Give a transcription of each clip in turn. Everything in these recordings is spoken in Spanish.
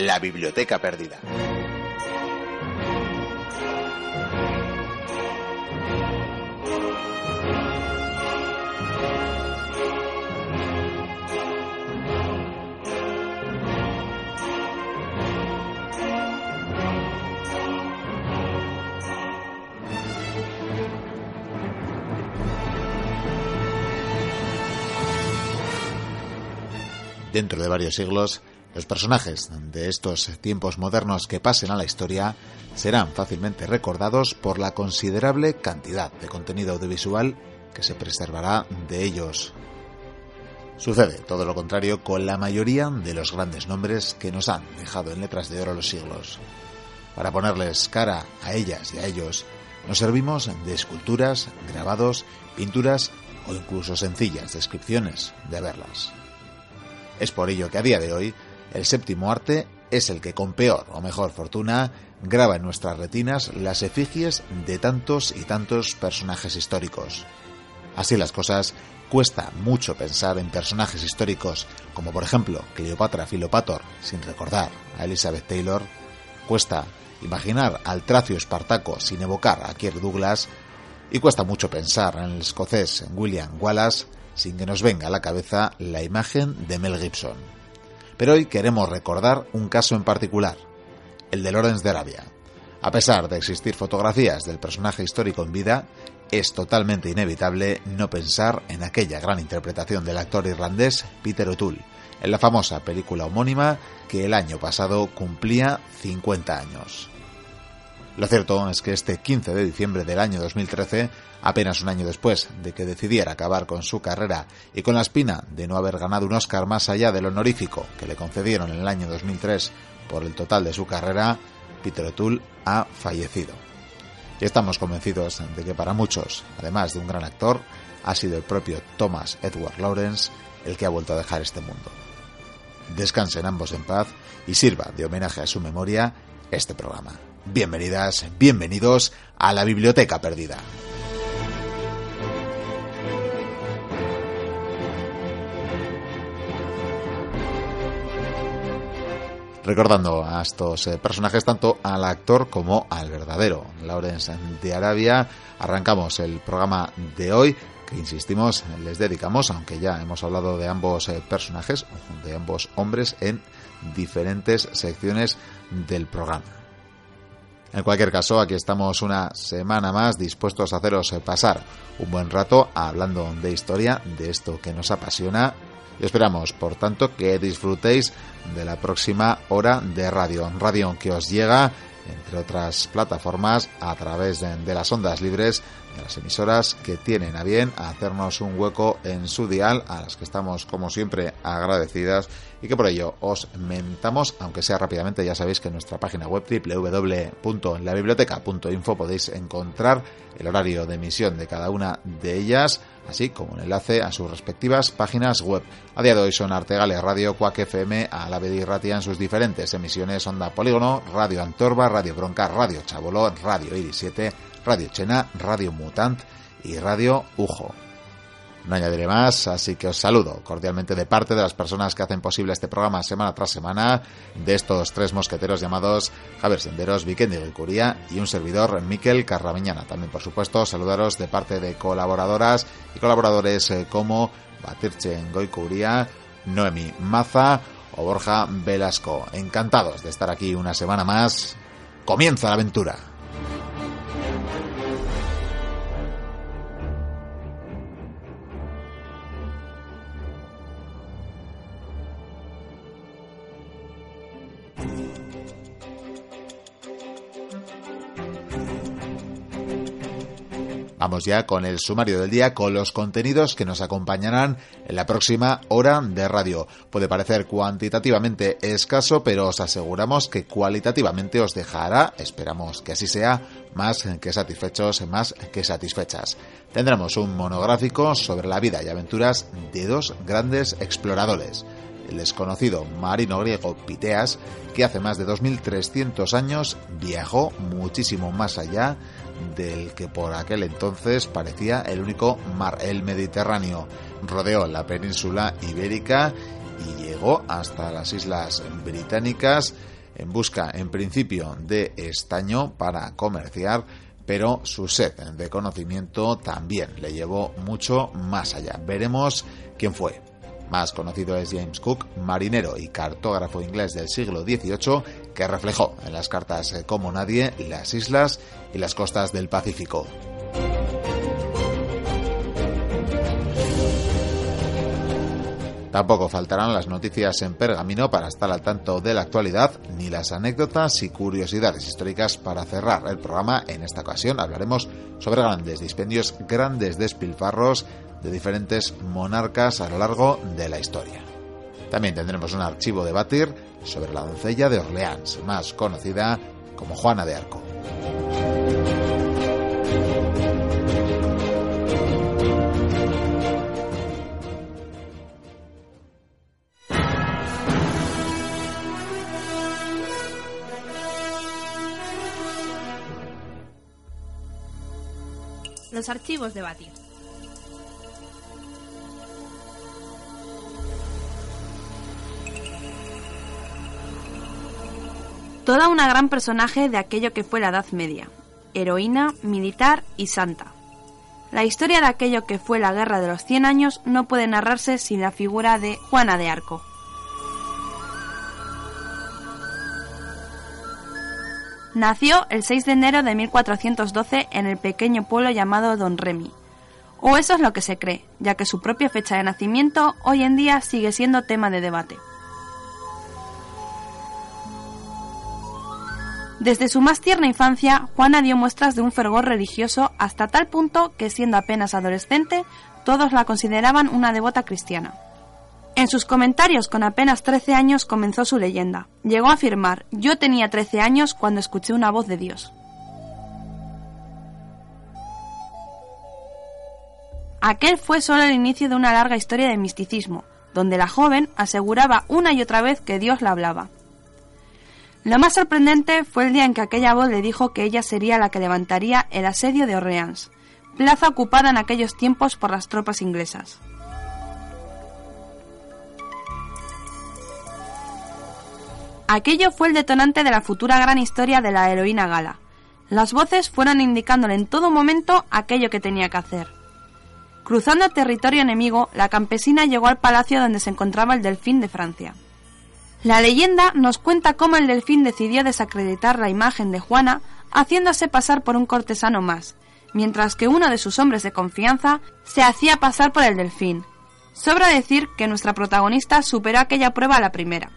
La Biblioteca Perdida. Dentro de varios siglos, los personajes de estos tiempos modernos que pasen a la historia serán fácilmente recordados por la considerable cantidad de contenido audiovisual que se preservará de ellos. Sucede todo lo contrario con la mayoría de los grandes nombres que nos han dejado en letras de oro los siglos. Para ponerles cara a ellas y a ellos, nos servimos de esculturas, grabados, pinturas o incluso sencillas descripciones de verlas. Es por ello que a día de hoy el séptimo arte es el que con peor o mejor fortuna graba en nuestras retinas las efigies de tantos y tantos personajes históricos. Así las cosas, cuesta mucho pensar en personajes históricos como por ejemplo Cleopatra Filopator sin recordar a Elizabeth Taylor, cuesta imaginar al tracio espartaco sin evocar a Kirk Douglas y cuesta mucho pensar en el escocés William Wallace sin que nos venga a la cabeza la imagen de Mel Gibson. Pero hoy queremos recordar un caso en particular, el de Lawrence de Arabia. A pesar de existir fotografías del personaje histórico en vida, es totalmente inevitable no pensar en aquella gran interpretación del actor irlandés Peter O'Toole, en la famosa película homónima que el año pasado cumplía 50 años. Lo cierto es que este 15 de diciembre del año 2013, apenas un año después de que decidiera acabar con su carrera y con la espina de no haber ganado un Oscar más allá del honorífico que le concedieron en el año 2003 por el total de su carrera, Peter O'Toole ha fallecido. Y estamos convencidos de que para muchos, además de un gran actor, ha sido el propio Thomas Edward Lawrence el que ha vuelto a dejar este mundo. Descansen ambos en paz y sirva de homenaje a su memoria este programa. Bienvenidas, bienvenidos a la Biblioteca Perdida. Recordando a estos eh, personajes tanto al actor como al verdadero Lawrence de Arabia, arrancamos el programa de hoy que insistimos les dedicamos, aunque ya hemos hablado de ambos eh, personajes, de ambos hombres en diferentes secciones del programa. En cualquier caso, aquí estamos una semana más dispuestos a haceros pasar un buen rato hablando de historia, de esto que nos apasiona. Y esperamos, por tanto, que disfrutéis de la próxima hora de radio. Radio que os llega, entre otras plataformas, a través de, las ondas libres de las emisoras que tienen a bien hacernos un hueco en su dial, a las que estamos, como siempre, agradecidas y que por ello os mentamos, aunque sea rápidamente, ya sabéis que en nuestra página web www.labiblioteca.info podéis encontrar el horario de emisión de cada una de ellas, así como un enlace a sus respectivas páginas web. A día de hoy son Artegale Radio, Cuac FM, Alavedi Ratia en sus diferentes emisiones, Onda Polígono, Radio Antorba, Radio Bronca, Radio Chaboló, Radio Iris 7, Radio Chena, Radio Mutant y Radio Ujo. No añadiré más, así que os saludo cordialmente de parte de las personas que hacen posible este programa semana tras semana, de estos tres mosqueteros llamados Javier Senderos, Vikendi Curía y un servidor, Miquel Carrabeñana. También, por supuesto, saludaros de parte de colaboradoras y colaboradores eh, como Batirche Goicuría, Noemi Maza o Borja Velasco. Encantados de estar aquí una semana más. Comienza la aventura. Ya con el sumario del día, con los contenidos que nos acompañarán en la próxima hora de radio. Puede parecer cuantitativamente escaso, pero os aseguramos que cualitativamente os dejará, esperamos que así sea, más que satisfechos, más que satisfechas. Tendremos un monográfico sobre la vida y aventuras de dos grandes exploradores el desconocido marino griego Piteas, que hace más de 2.300 años viajó muchísimo más allá del que por aquel entonces parecía el único mar, el Mediterráneo. Rodeó la península ibérica y llegó hasta las Islas Británicas en busca, en principio, de estaño para comerciar, pero su sed de conocimiento también le llevó mucho más allá. Veremos quién fue. Más conocido es James Cook, marinero y cartógrafo inglés del siglo XVIII, que reflejó en las cartas como nadie las islas y las costas del Pacífico. Tampoco faltarán las noticias en pergamino para estar al tanto de la actualidad, ni las anécdotas y curiosidades históricas para cerrar el programa. En esta ocasión hablaremos sobre grandes dispendios, grandes despilfarros de diferentes monarcas a lo largo de la historia. También tendremos un archivo de batir sobre la doncella de Orleans, más conocida como Juana de Arco. Los archivos de Batir. Toda una gran personaje de aquello que fue la Edad Media, heroína, militar y santa. La historia de aquello que fue la Guerra de los Cien Años no puede narrarse sin la figura de Juana de Arco. Nació el 6 de enero de 1412 en el pequeño pueblo llamado Don Remy. O eso es lo que se cree, ya que su propia fecha de nacimiento hoy en día sigue siendo tema de debate. Desde su más tierna infancia, Juana dio muestras de un fervor religioso hasta tal punto que siendo apenas adolescente, todos la consideraban una devota cristiana. En sus comentarios con apenas 13 años comenzó su leyenda. Llegó a afirmar, yo tenía 13 años cuando escuché una voz de Dios. Aquel fue solo el inicio de una larga historia de misticismo, donde la joven aseguraba una y otra vez que Dios la hablaba. Lo más sorprendente fue el día en que aquella voz le dijo que ella sería la que levantaría el asedio de Orleans, plaza ocupada en aquellos tiempos por las tropas inglesas. Aquello fue el detonante de la futura gran historia de la heroína gala. Las voces fueron indicándole en todo momento aquello que tenía que hacer. Cruzando territorio enemigo, la campesina llegó al palacio donde se encontraba el delfín de Francia. La leyenda nos cuenta cómo el delfín decidió desacreditar la imagen de Juana haciéndose pasar por un cortesano más, mientras que uno de sus hombres de confianza se hacía pasar por el delfín. Sobra decir que nuestra protagonista superó aquella prueba a la primera.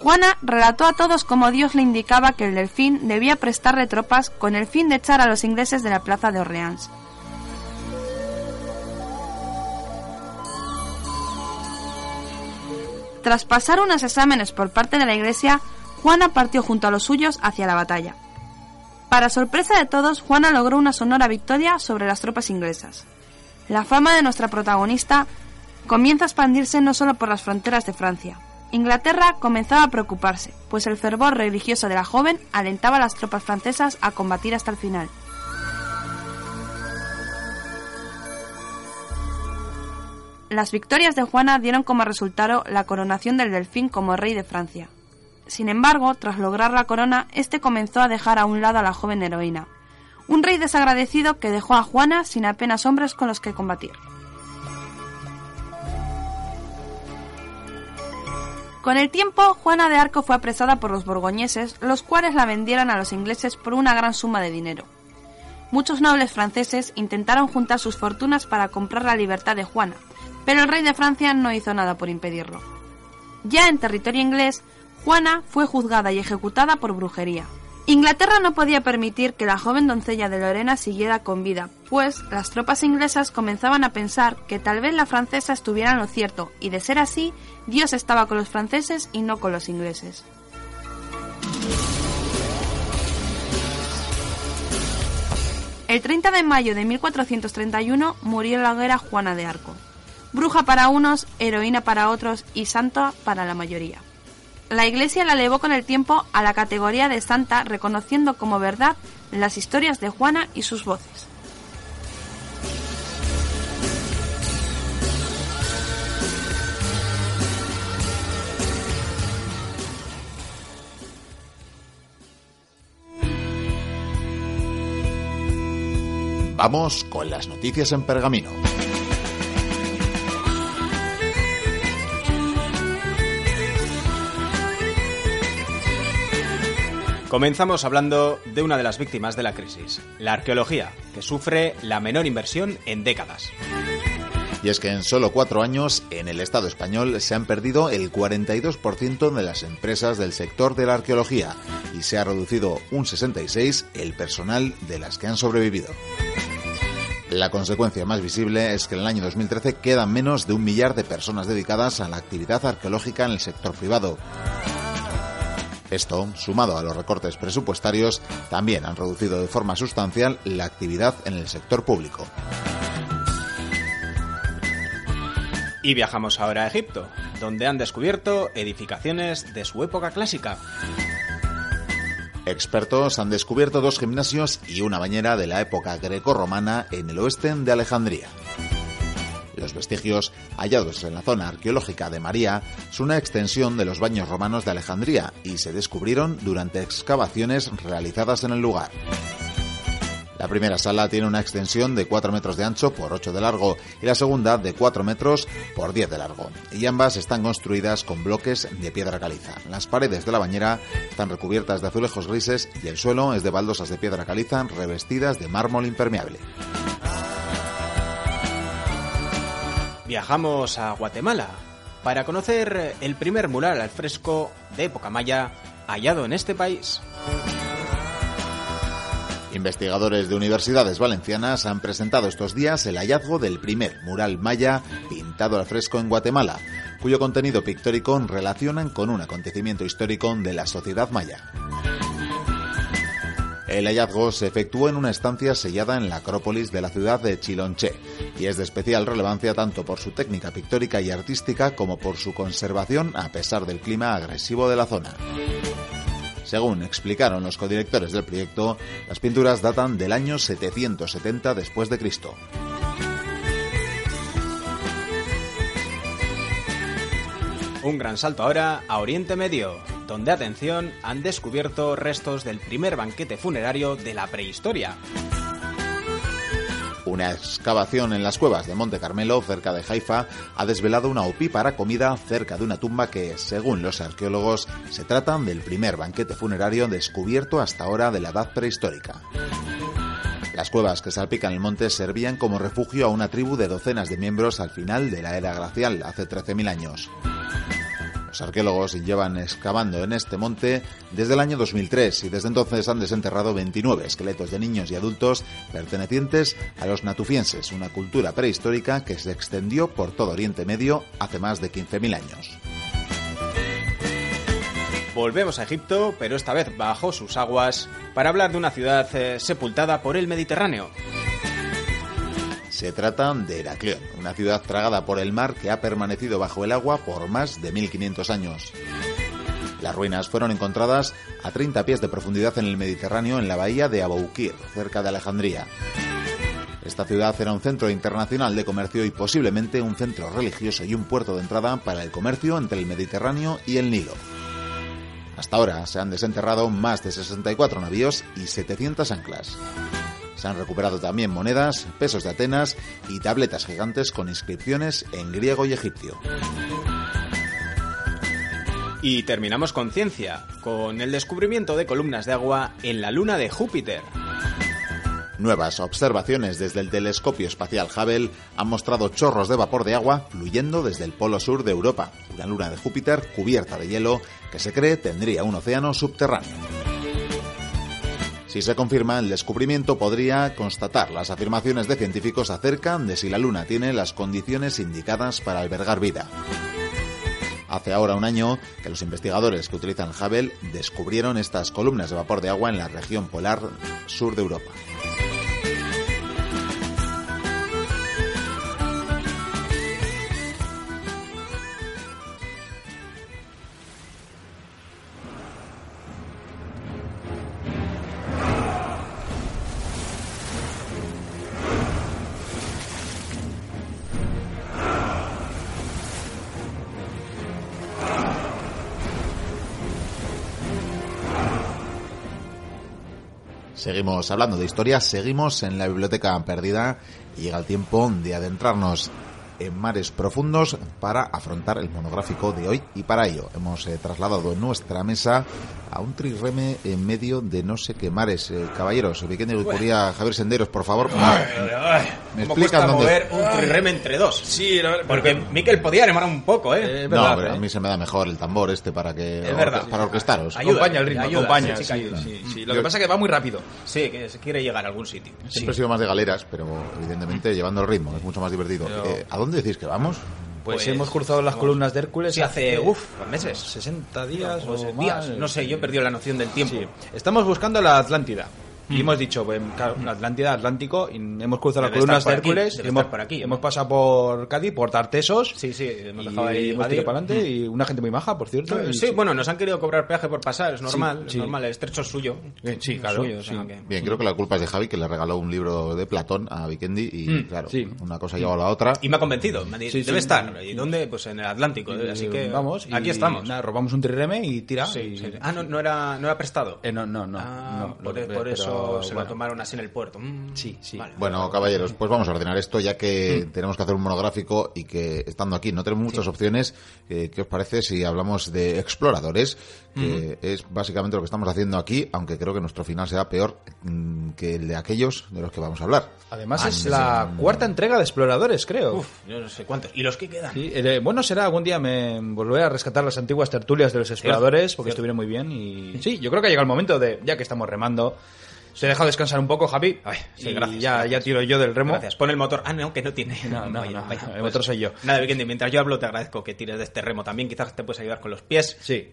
Juana relató a todos cómo Dios le indicaba que el delfín debía prestarle tropas con el fin de echar a los ingleses de la plaza de Orleans. Tras pasar unos exámenes por parte de la iglesia, Juana partió junto a los suyos hacia la batalla. Para sorpresa de todos, Juana logró una sonora victoria sobre las tropas inglesas. La fama de nuestra protagonista comienza a expandirse no solo por las fronteras de Francia, Inglaterra comenzaba a preocuparse, pues el fervor religioso de la joven alentaba a las tropas francesas a combatir hasta el final. Las victorias de Juana dieron como resultado la coronación del delfín como rey de Francia. Sin embargo, tras lograr la corona, este comenzó a dejar a un lado a la joven heroína, un rey desagradecido que dejó a Juana sin apenas hombres con los que combatir. Con el tiempo, Juana de Arco fue apresada por los borgoñeses, los cuales la vendieron a los ingleses por una gran suma de dinero. Muchos nobles franceses intentaron juntar sus fortunas para comprar la libertad de Juana, pero el rey de Francia no hizo nada por impedirlo. Ya en territorio inglés, Juana fue juzgada y ejecutada por brujería. Inglaterra no podía permitir que la joven doncella de Lorena siguiera con vida, pues las tropas inglesas comenzaban a pensar que tal vez la francesa estuviera en lo cierto, y de ser así, Dios estaba con los franceses y no con los ingleses. El 30 de mayo de 1431 murió en la hoguera Juana de Arco, bruja para unos, heroína para otros y santa para la mayoría. La Iglesia la elevó con el tiempo a la categoría de santa, reconociendo como verdad las historias de Juana y sus voces. Vamos con las noticias en pergamino. Comenzamos hablando de una de las víctimas de la crisis, la arqueología, que sufre la menor inversión en décadas. Y es que en solo cuatro años, en el Estado español se han perdido el 42% de las empresas del sector de la arqueología y se ha reducido un 66% el personal de las que han sobrevivido. La consecuencia más visible es que en el año 2013 quedan menos de un millar de personas dedicadas a la actividad arqueológica en el sector privado. Esto, sumado a los recortes presupuestarios, también han reducido de forma sustancial la actividad en el sector público. Y viajamos ahora a Egipto, donde han descubierto edificaciones de su época clásica. Expertos han descubierto dos gimnasios y una bañera de la época grecorromana en el oeste de Alejandría. Los vestigios hallados en la zona arqueológica de María son una extensión de los baños romanos de Alejandría y se descubrieron durante excavaciones realizadas en el lugar. La primera sala tiene una extensión de 4 metros de ancho por 8 de largo y la segunda de 4 metros por 10 de largo. Y ambas están construidas con bloques de piedra caliza. Las paredes de la bañera están recubiertas de azulejos grises y el suelo es de baldosas de piedra caliza revestidas de mármol impermeable. Viajamos a Guatemala para conocer el primer mural al fresco de época maya hallado en este país. Investigadores de universidades valencianas han presentado estos días el hallazgo del primer mural maya pintado al fresco en Guatemala, cuyo contenido pictórico relacionan con un acontecimiento histórico de la sociedad maya. El hallazgo se efectuó en una estancia sellada en la Acrópolis de la ciudad de Chilonché y es de especial relevancia tanto por su técnica pictórica y artística como por su conservación a pesar del clima agresivo de la zona. Según explicaron los codirectores del proyecto, las pinturas datan del año 770 después de Cristo. Un gran salto ahora a Oriente Medio, donde, atención, han descubierto restos del primer banquete funerario de la prehistoria. Una excavación en las cuevas de Monte Carmelo, cerca de Haifa, ha desvelado una opípara comida cerca de una tumba que, según los arqueólogos, se trata del primer banquete funerario descubierto hasta ahora de la edad prehistórica. Las cuevas que salpican el monte servían como refugio a una tribu de docenas de miembros al final de la era glacial, hace 13.000 años. Los arqueólogos llevan excavando en este monte desde el año 2003 y desde entonces han desenterrado 29 esqueletos de niños y adultos pertenecientes a los natufienses, una cultura prehistórica que se extendió por todo Oriente Medio hace más de 15.000 años. Volvemos a Egipto, pero esta vez bajo sus aguas, para hablar de una ciudad eh, sepultada por el Mediterráneo. Se trata de Heracleón, una ciudad tragada por el mar que ha permanecido bajo el agua por más de 1500 años. Las ruinas fueron encontradas a 30 pies de profundidad en el Mediterráneo en la bahía de Aboukir, cerca de Alejandría. Esta ciudad era un centro internacional de comercio y posiblemente un centro religioso y un puerto de entrada para el comercio entre el Mediterráneo y el Nilo. Hasta ahora se han desenterrado más de 64 navíos y 700 anclas. Se han recuperado también monedas, pesos de Atenas y tabletas gigantes con inscripciones en griego y egipcio. Y terminamos con ciencia, con el descubrimiento de columnas de agua en la luna de Júpiter. Nuevas observaciones desde el telescopio espacial Hubble han mostrado chorros de vapor de agua fluyendo desde el polo sur de Europa, una luna de Júpiter cubierta de hielo que se cree tendría un océano subterráneo. Si se confirma, el descubrimiento podría constatar las afirmaciones de científicos acerca de si la Luna tiene las condiciones indicadas para albergar vida. Hace ahora un año que los investigadores que utilizan Hubble descubrieron estas columnas de vapor de agua en la región polar sur de Europa. Hablando de historia, seguimos en la biblioteca perdida. Y llega el tiempo de adentrarnos en mares profundos para afrontar el monográfico de hoy y para ello hemos eh, trasladado nuestra mesa a un trireme en medio de no sé qué mares. Eh, caballeros, Vicente Guicuría, Javier Senderos, por favor, me explican dónde... mover un trireme entre dos? Sí, porque Miquel podía animar un poco, ¿eh? no, a mí se me da mejor el tambor este para que... Es verdad. Para orquestaros. acompaña el ritmo, acompaña. Sí, Lo que pasa es que va muy rápido. Sí, que se quiere llegar a algún sitio. Siempre he sido más de galeras, pero evidentemente llevando el ritmo es mucho más divertido. Eh, ¿A dónde decís que vamos? Pues, pues, hemos cruzado las columnas de Hércules. Sí, hace, uff, meses. 60 días o días. No sé, yo he perdido la noción del tiempo. Estamos buscando la Atlántida. Y hemos dicho, pues, claro, Atlántida, Atlántico, y hemos cruzado las columnas de Hércules, hemos, por aquí, hemos pasado por Cádiz, por Tartesos. Sí, sí, hemos dejado ahí. Hemos tirado para adelante, y una gente muy maja, por cierto. sí, bueno, nos han querido cobrar peaje por pasar, es normal, es normal, el estrecho es suyo. Sí, claro. Bien, creo que la culpa es de Javi, que le regaló un libro de Platón a Vikendi, y mm, claro, una cosa lleva a la otra. Y me ha convencido, me debe estar. ¿Y dónde? Pues en el Atlántico, así que vamos, aquí estamos. robamos un trireme y tira. Ah, no, era, no era prestado. Eh, no, no, no. Ah, por, eso se lo tomaron así en el puerto. Mm. sí, sí. bueno, caballeros, pues vamos a ordenar esto ya que mm. tenemos que hacer un monográfico y que estando aquí no tenemos muchas opciones. Eh, ¿Qué os parece si hablamos de exploradores? Que es básicamente lo que estamos haciendo aquí, aunque creo que nuestro final será peor mm, que el de aquellos de los que vamos a hablar. Además es la cuarta entrega de exploradores, creo. Uf, yo no sé cuántos. ¿Y los que quedan? Eh, bueno, será algún día me volveré a rescatar las antiguas tertulias de los exploradores porque estuvieron muy bien y sí, yo creo que llega el momento de, ya que estamos remando, se deja descansar un poco, Javi. Ay, sí, gracias, ya, ya tiro yo del remo. Gracias. Pon el motor. Ah, no, que no tiene. No, no, no, el motor soy yo. Nada, Vikendi, mientras yo hablo te agradezco que tires de este remo también. Quizás te puedes ayudar con los pies. Sí.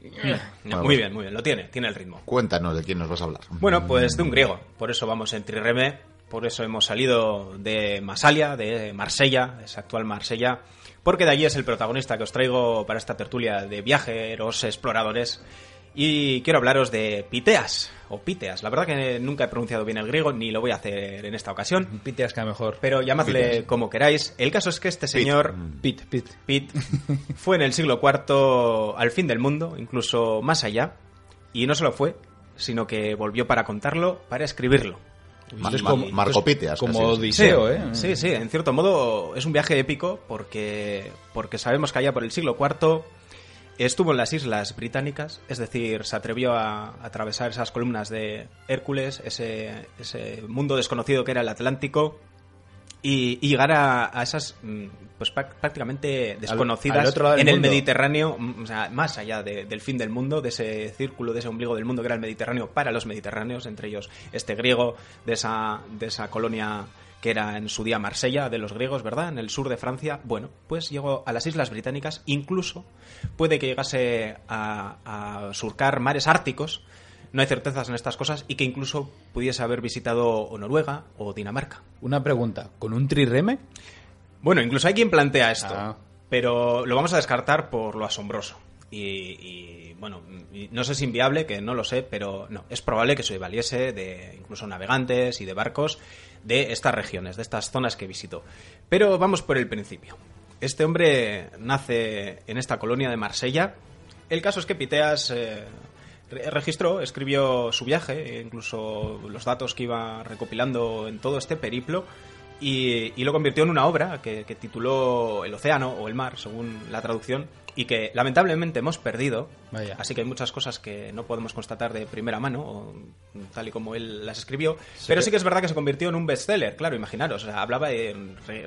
muy bien, muy bien. Lo tiene, tiene el ritmo. Cuéntanos de quién nos vas a hablar. Bueno, pues de un griego. Por eso vamos en trireme. Por eso hemos salido de Masalia, de Marsella, esa actual Marsella. Porque de allí es el protagonista que os traigo para esta tertulia de viajeros, exploradores y quiero hablaros de Piteas, o Piteas. La verdad que nunca he pronunciado bien el griego, ni lo voy a hacer en esta ocasión. Piteas que mejor. Pero llamadle como queráis. El caso es que este señor, Pit, Pit, Pit, fue en el siglo IV al fin del mundo, incluso más allá. Y no solo fue, sino que volvió para contarlo, para escribirlo. como, Marco Piteas. Como Odiseo, ¿eh? Sí, sí, en cierto modo es un viaje épico porque, porque sabemos que allá por el siglo IV Estuvo en las Islas Británicas, es decir, se atrevió a, atravesar esas columnas de Hércules, ese, ese, mundo desconocido que era el Atlántico, y, llegar a, esas, mm, pues prácticamente desconocidas en el Mediterráneo, mm, o sea, más allá del fin del mundo, de ese círculo, de ese ombligo del mundo que era el Mediterráneo para los mediterráneos, entre ellos este griego de esa, de esa colonia que era en su día Marsella de los griegos, ¿verdad? En el sur de Francia. Bueno, pues llegó a las Islas Británicas, incluso puede que llegase a, surcar mares árticos, no hay certezas en estas cosas, y que incluso pudiese haber visitado Noruega o Dinamarca. Una pregunta, ¿con un trireme? Bueno, incluso hay quien plantea esto, ah. pero lo vamos a descartar por lo asombroso. Y, bueno, no sé si inviable, que no lo sé, pero no, es probable que se valiese de incluso navegantes y de barcos de estas regiones, de estas zonas que visitó. Pero vamos por el principio. Este hombre nace en esta colonia de Marsella. El caso es que Piteas eh, registró, escribió su viaje, incluso los datos que iba recopilando en todo este periplo, y, lo convirtió en una obra que, que, tituló El océano o el mar, según la traducción, y que lamentablemente hemos perdido. Así que hay muchas cosas que no podemos constatar de primera mano, tal y como él las escribió. pero sí que es verdad que se convirtió en un bestseller, claro, imaginaros. hablaba de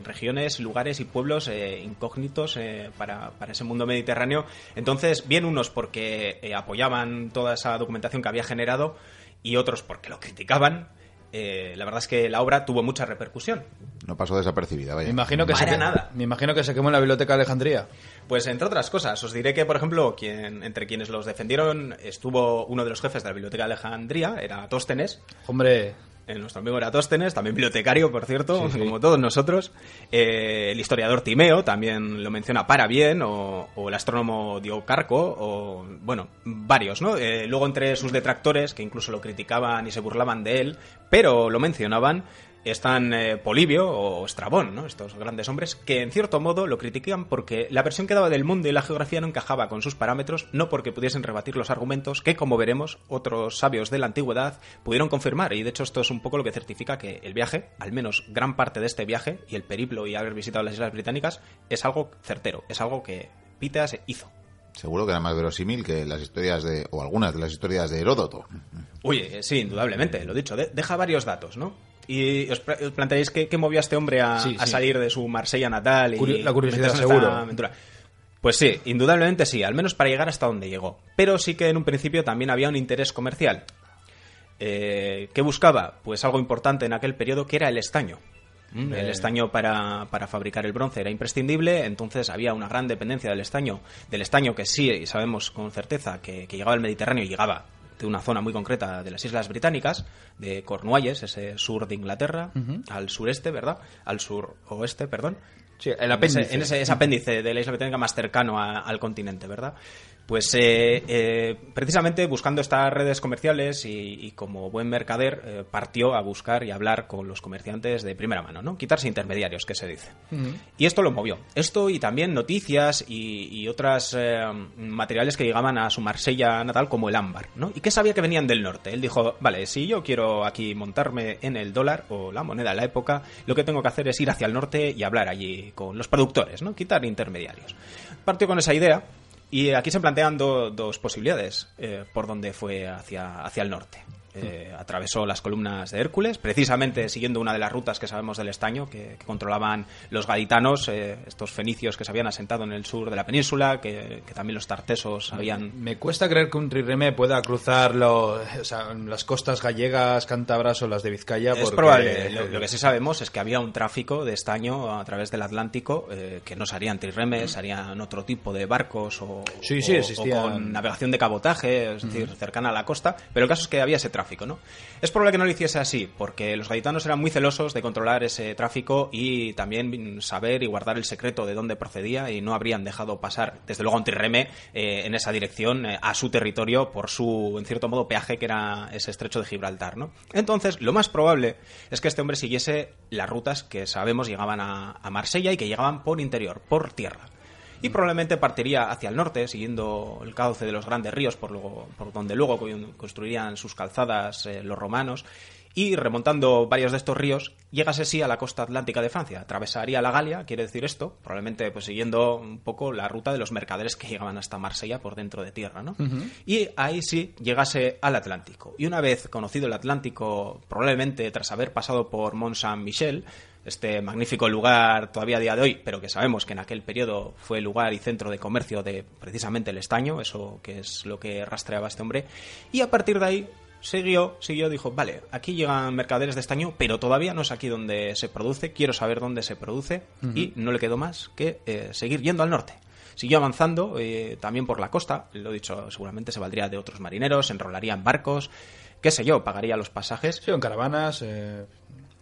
regiones, lugares y pueblos eh, incógnitos eh, para, ese mundo mediterráneo. Entonces, bien unos porque eh, apoyaban toda esa documentación que había generado y otros porque lo criticaban. Eh, la verdad es que la obra tuvo mucha repercusión. No pasó desapercibida, vaya. Me imagino que, se, nada. me imagino que se quemó en la Biblioteca de Alejandría. Pues entre otras cosas, os diré que, por ejemplo, quien, entre quienes los defendieron estuvo uno de los jefes de la Biblioteca de Alejandría, era Tóstenes. Hombre, nuestro amigo Eratóstenes, también bibliotecario, por cierto, como todos nosotros. Eh, el historiador Timeo también lo menciona para bien, o, el astrónomo Diocarco, o, bueno, varios, ¿no? Eh, luego entre sus detractores, que incluso lo criticaban y se burlaban de él, pero lo mencionaban, están eh, Polibio o Estrabón, ¿no? estos grandes hombres, que en cierto modo lo critican porque la versión que daba del mundo y la geografía no encajaba con sus parámetros, no porque pudiesen rebatir los argumentos que, como veremos, otros sabios de la antigüedad pudieron confirmar. Y de hecho esto es un poco lo que certifica que el viaje, al menos gran parte de este viaje y el periplo y haber visitado las Islas Británicas, es algo certero, es algo que Piteas hizo. Seguro que era más verosímil que las historias de, o algunas de las historias de Heródoto. Oye, sí, indudablemente, lo dicho, deja varios datos, ¿no? Y os, planteáis qué, movió a este hombre a, salir de su Marsella natal y la curiosidad seguro. Aventura. Pues sí, indudablemente sí, al menos para llegar hasta donde llegó. Pero sí que en un principio también había un interés comercial. Eh, ¿Qué buscaba? Pues algo importante en aquel periodo que era el estaño. Mm, el estaño para, para, fabricar el bronce era imprescindible, entonces había una gran dependencia del estaño, del estaño que sí sabemos con certeza que, que llegaba al Mediterráneo y llegaba de una zona muy concreta de las Islas Británicas, de Cornualles, ese sur de Inglaterra, al sureste, ¿verdad? Al suroeste, perdón. Sí, el apéndice. En ese, apéndice de la isla británica más cercano al continente, ¿verdad? Pues eh, eh, precisamente buscando estas redes comerciales y, como buen mercader eh, partió a buscar y hablar con los comerciantes de primera mano, ¿no? Quitarse intermediarios, que se dice. Y esto lo movió. Esto y también noticias y, y otras materiales que llegaban a su Marsella natal como el ámbar, ¿no? Y que sabía que venían del norte. Él dijo, vale, si yo quiero aquí montarme en el dólar o la moneda de la época, lo que tengo que hacer es ir hacia el norte y hablar allí con los productores, ¿no? Quitar intermediarios. Partió con esa idea y aquí se plantean dos posibilidades eh, por donde fue hacia, hacia el norte. Eh, atravesó las columnas de Hércules, precisamente siguiendo una de las rutas que sabemos del estaño, que, controlaban los gaditanos, eh, estos fenicios que se habían asentado en el sur de la península, que, también los tartesos habían... Me cuesta creer que un trireme pueda cruzar las costas gallegas, cántabras o las de Vizcaya. Es probable. Lo, que sí sabemos es que había un tráfico de estaño a través del Atlántico, eh, que no serían triremes, harían otro tipo de barcos o, sí, sí, con navegación de cabotaje, es decir, cercana a la costa, pero el caso es que había ese tráfico es probable que no lo hiciese así, porque los gaditanos eran muy celosos de controlar ese tráfico y también saber y guardar el secreto de dónde procedía y no habrían dejado pasar, desde luego, un trirreme eh, en esa dirección eh, a su territorio por su, en cierto modo, peaje que era ese estrecho de Gibraltar, ¿no? Entonces, lo más probable es que este hombre siguiese las rutas que sabemos llegaban a Marsella y que llegaban por interior, por tierra y probablemente partiría hacia el norte, siguiendo el cauce de los grandes ríos, por, por donde luego construirían sus calzadas eh, los romanos, y remontando varios de estos ríos, llegase sí a la costa atlántica de Francia. Atravesaría la Galia, quiere decir esto, probablemente pues siguiendo un poco la ruta de los mercaderes que llegaban hasta Marsella por dentro de tierra, ¿no? Y ahí sí llegase al Atlántico. Y una vez conocido el Atlántico, probablemente tras haber pasado por Mont Saint-Michel, este magnífico lugar todavía a día de hoy, pero que sabemos que en aquel periodo fue lugar y centro de comercio de precisamente el estaño, eso que es lo que rastreaba este hombre, y a partir de ahí siguió, siguió, dijo, vale, aquí llegan mercaderes de estaño, pero todavía no es aquí donde se produce, quiero saber dónde se produce, y no le quedó más que eh, seguir yendo al norte. Siguió avanzando eh, también por la costa, lo he dicho, seguramente se valdría de otros marineros, enrolaría en barcos, qué sé yo, pagaría los pasajes. Sí, en caravanas. Eh,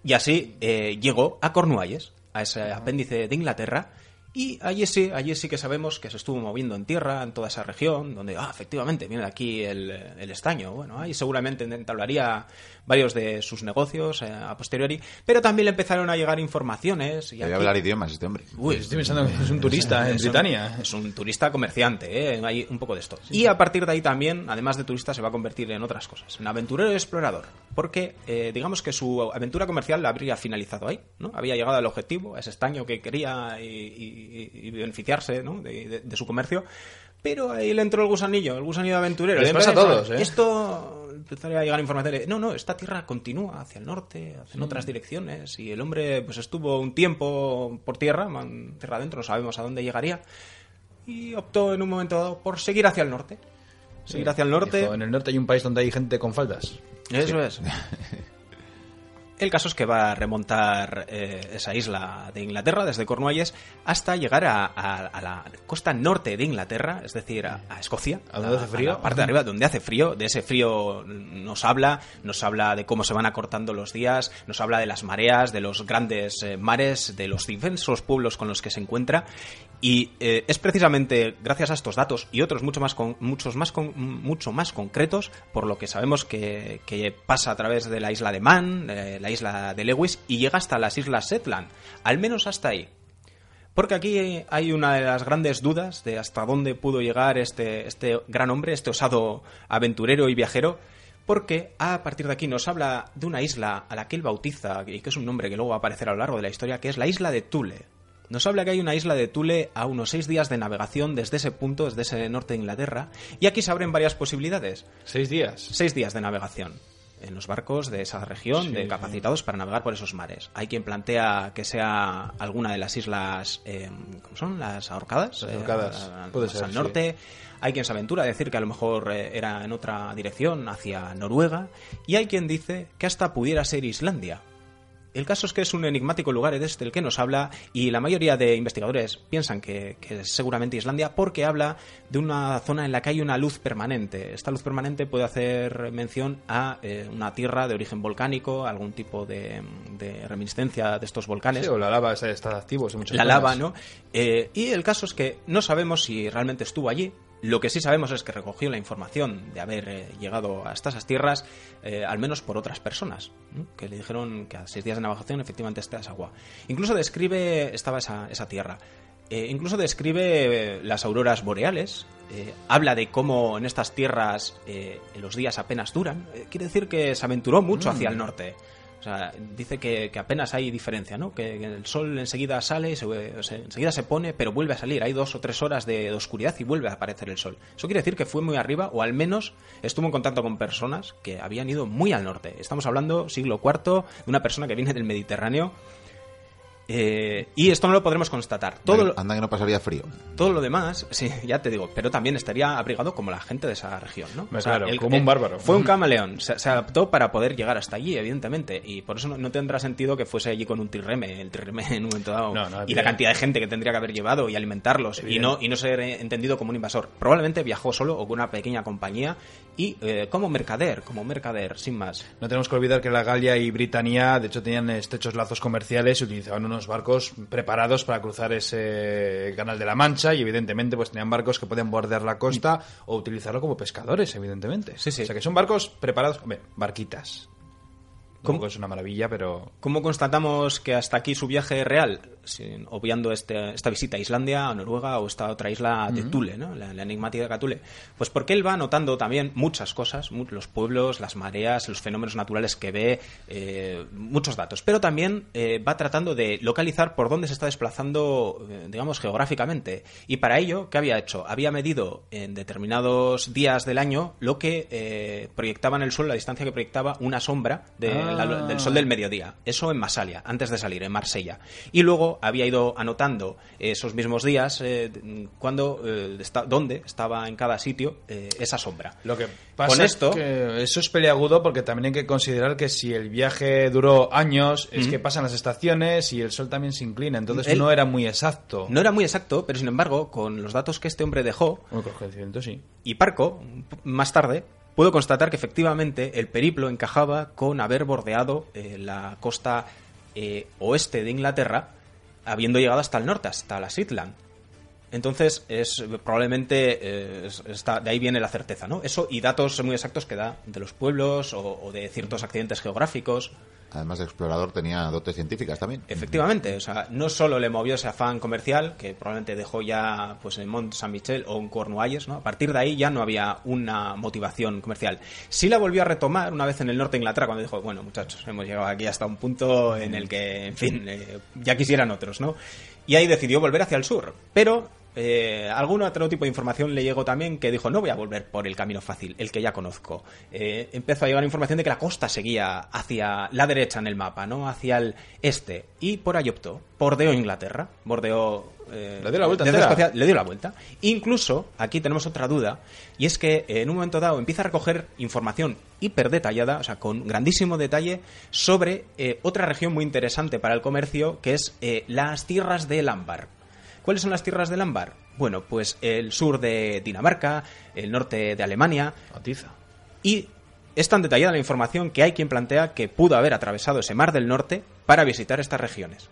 y así eh, llegó a Cornualles, a ese apéndice de Inglaterra, y allí sí, allí sí que sabemos que se estuvo moviendo en tierra, en toda esa región, donde, ah, efectivamente, viene de aquí el, el estaño. Bueno, ahí seguramente entablaría varios de sus negocios eh, a posteriori, pero también le empezaron a llegar informaciones. Y Debe hablar idiomas este hombre. Uy, estoy pensando que es un turista en Britania. es un turista comerciante, ¿eh? hay un poco de esto. Y a partir de ahí también, además de turista, se va a convertir en otras cosas, en aventurero y explorador, porque eh, digamos que su aventura comercial la habría finalizado ahí, ¿no? Había llegado al objetivo, a ese estaño que quería y, beneficiarse ¿no? de, de su comercio, pero ahí le entró el gusanillo, el gusanillo de aventurero. Les pasa a todos, ¿eh? Esto empezaría a llegar información de, no, no, esta tierra continúa hacia el norte, hacia otras direcciones, y el hombre pues estuvo un tiempo por tierra, tierra adentro, no sabemos a dónde llegaría, y optó en un momento dado por seguir hacia el norte. Seguir hacia el norte. en el norte hay un país donde hay gente con faldas. Eso es. El caso es que va a remontar eh, esa isla de Inglaterra desde Cornualles hasta llegar a, la costa norte de Inglaterra, es decir, a, Escocia. ¿A donde hace frío? parte de arriba, donde hace frío. De ese frío nos habla, nos habla de cómo se van acortando los días, nos habla de las mareas, de los grandes eh, mares, de los diversos pueblos con los que se encuentra. Y eh, es precisamente gracias a estos datos y otros mucho más, con, muchos más mucho más concretos, por lo que sabemos que, pasa a través de la isla de Man, la isla de Lewis y llega hasta las islas Shetland, al menos hasta ahí. Porque aquí hay una de las grandes dudas de hasta dónde pudo llegar este, este gran hombre, este osado aventurero y viajero, porque a partir de aquí nos habla de una isla a la que él bautiza, y que es un nombre que luego va a aparecer a lo largo de la historia, que es la isla de Tule. Nos habla que hay una isla de Tule a unos seis días de navegación desde ese punto, desde ese norte de Inglaterra, y aquí se abren varias posibilidades. ¿Seis días? Seis días de navegación en los barcos de esa región, de capacitados para navegar por esos mares. Hay quien plantea que sea alguna de las islas, eh, ¿cómo son? Las ahorcadas. Las ahorcadas. Eh, Puede más ser, al sí. norte. Hay quien se aventura a decir que a lo mejor eh, era en otra dirección, hacia Noruega. Y hay quien dice que hasta pudiera ser Islandia. El caso es que es un enigmático lugar este el que nos habla y la mayoría de investigadores piensan que, que es seguramente Islandia porque habla de una zona en la que hay una luz permanente. Esta luz permanente puede hacer mención a eh, una tierra de origen volcánico, algún tipo de, de reminiscencia de estos volcanes. Sí, o la lava está, está muchas la lava, ¿no? Eh, y el caso es que no sabemos si realmente estuvo allí. Lo que sí sabemos es que recogió la información de haber eh, llegado hasta esas tierras, eh, al menos por otras personas, que le dijeron que a seis días de navegación efectivamente está esa agua. Incluso describe, estaba esa, esa tierra, eh, incluso describe las auroras boreales, habla de cómo en estas tierras eh, los días apenas duran, quiere decir que se aventuró mucho hacia el norte. O sea, dice que, apenas hay diferencia, ¿no? Que, el sol enseguida sale, se, enseguida se pone, pero vuelve a salir. Hay dos o tres horas de, de oscuridad y vuelve a aparecer el sol. Eso quiere decir que fue muy arriba, o al menos estuvo en contacto con personas que habían ido muy al norte. Estamos hablando siglo IV, de una persona que viene del Mediterráneo. Eh, y esto no lo podremos constatar. Todo lo, Anda que no pasaría frío. todo lo demás, sí, ya te digo, pero también estaría abrigado como la gente de esa región, ¿no? Claro, como un bárbaro. Fue un camaleón, se, se adaptó para poder llegar hasta allí, evidentemente, y por eso no, no tendrá sentido que fuese allí con un trirreme, el trirreme en un momento dado, No, no, y la cantidad de gente que tendría que haber llevado y alimentarlos, y no, y no ser entendido como un invasor. Probablemente viajó solo o con una pequeña compañía y eh, como mercader, como mercader, sin más. No tenemos que olvidar que la Galia y Britania, de hecho, tenían estrechos lazos comerciales y utilizaban unos barcos preparados para cruzar ese canal de la Mancha y, evidentemente, pues tenían barcos que podían bordear la costa o utilizarlo como pescadores, evidentemente. Sí, sí. O sea, que son barcos preparados, hombre, barquitas. ¿Cómo? Es una maravilla, pero... ¿Cómo constatamos que hasta aquí su viaje real, sin- obviando este- esta visita a Islandia, a Noruega o esta otra isla de Tule, ¿no? la, la enigmática Tule? Pues porque él va notando también muchas cosas, los pueblos, las mareas, los fenómenos naturales que ve, eh, muchos datos, pero también eh, va tratando de localizar por dónde se está desplazando, eh, digamos, geográficamente. Y para ello, ¿qué había hecho? Había medido en determinados días del año lo que eh, proyectaba en el sol, la distancia que proyectaba una sombra de la- Ah. del sol del mediodía. Eso en Masalia, antes de salir, en Marsella. Y luego había ido anotando esos mismos días eh, cuando, eh, está- dónde estaba en cada sitio eh, esa sombra. Lo que pasa Con esto, es que eso es peleagudo porque también hay que considerar que si el viaje duró años, es que pasan las estaciones y el sol también se inclina, entonces Él- no era muy exacto. no era muy exacto, pero sin embargo, con los datos que este hombre dejó, sí. Y Parco, más tarde, pudo constatar que efectivamente el periplo encajaba con haber bordeado eh, la costa eh, oeste de Inglaterra, habiendo llegado hasta el norte, hasta la Shetland. Entonces, es probablemente eh, es- está, de ahí viene la certeza, ¿no? Eso y datos muy exactos que da de los pueblos o, o de ciertos accidentes geográficos. Además de explorador tenía dotes científicas también. Efectivamente, o sea, no solo le movió ese afán comercial, que probablemente dejó ya pues en Mont Saint-Michel o en Cornualles, ¿no? A partir de ahí ya no había una motivación comercial. Sí la volvió a retomar una vez en el norte de Inglaterra, cuando dijo, bueno, muchachos, hemos llegado aquí hasta un punto en el que, en fin, eh, ya quisieran otros, ¿no? Y ahí decidió volver hacia el sur, pero eh, algún otro tipo de información le llegó también que dijo, no voy a volver por el camino fácil, el que ya conozco. Eh, empezó a llegar información de que la costa seguía hacia la derecha en el mapa, ¿no? Hacia el este. Y por ahí optó. Bordeó Inglaterra. Bordeó... eh, Le dio la vuelta. Escocia, le dio la vuelta. Incluso, aquí tenemos otra duda, y es que eh, en un momento dado empieza a recoger información hiper detallada, o sea, con grandísimo detalle, sobre otra región muy interesante para el comercio, que es las tierras del ámbar. ¿Cuáles son las tierras del ámbar? Bueno, pues el sur de Dinamarca, el norte de Alemania, y es tan detallada la información que hay quien plantea que pudo haber atravesado ese mar del norte para visitar estas regiones.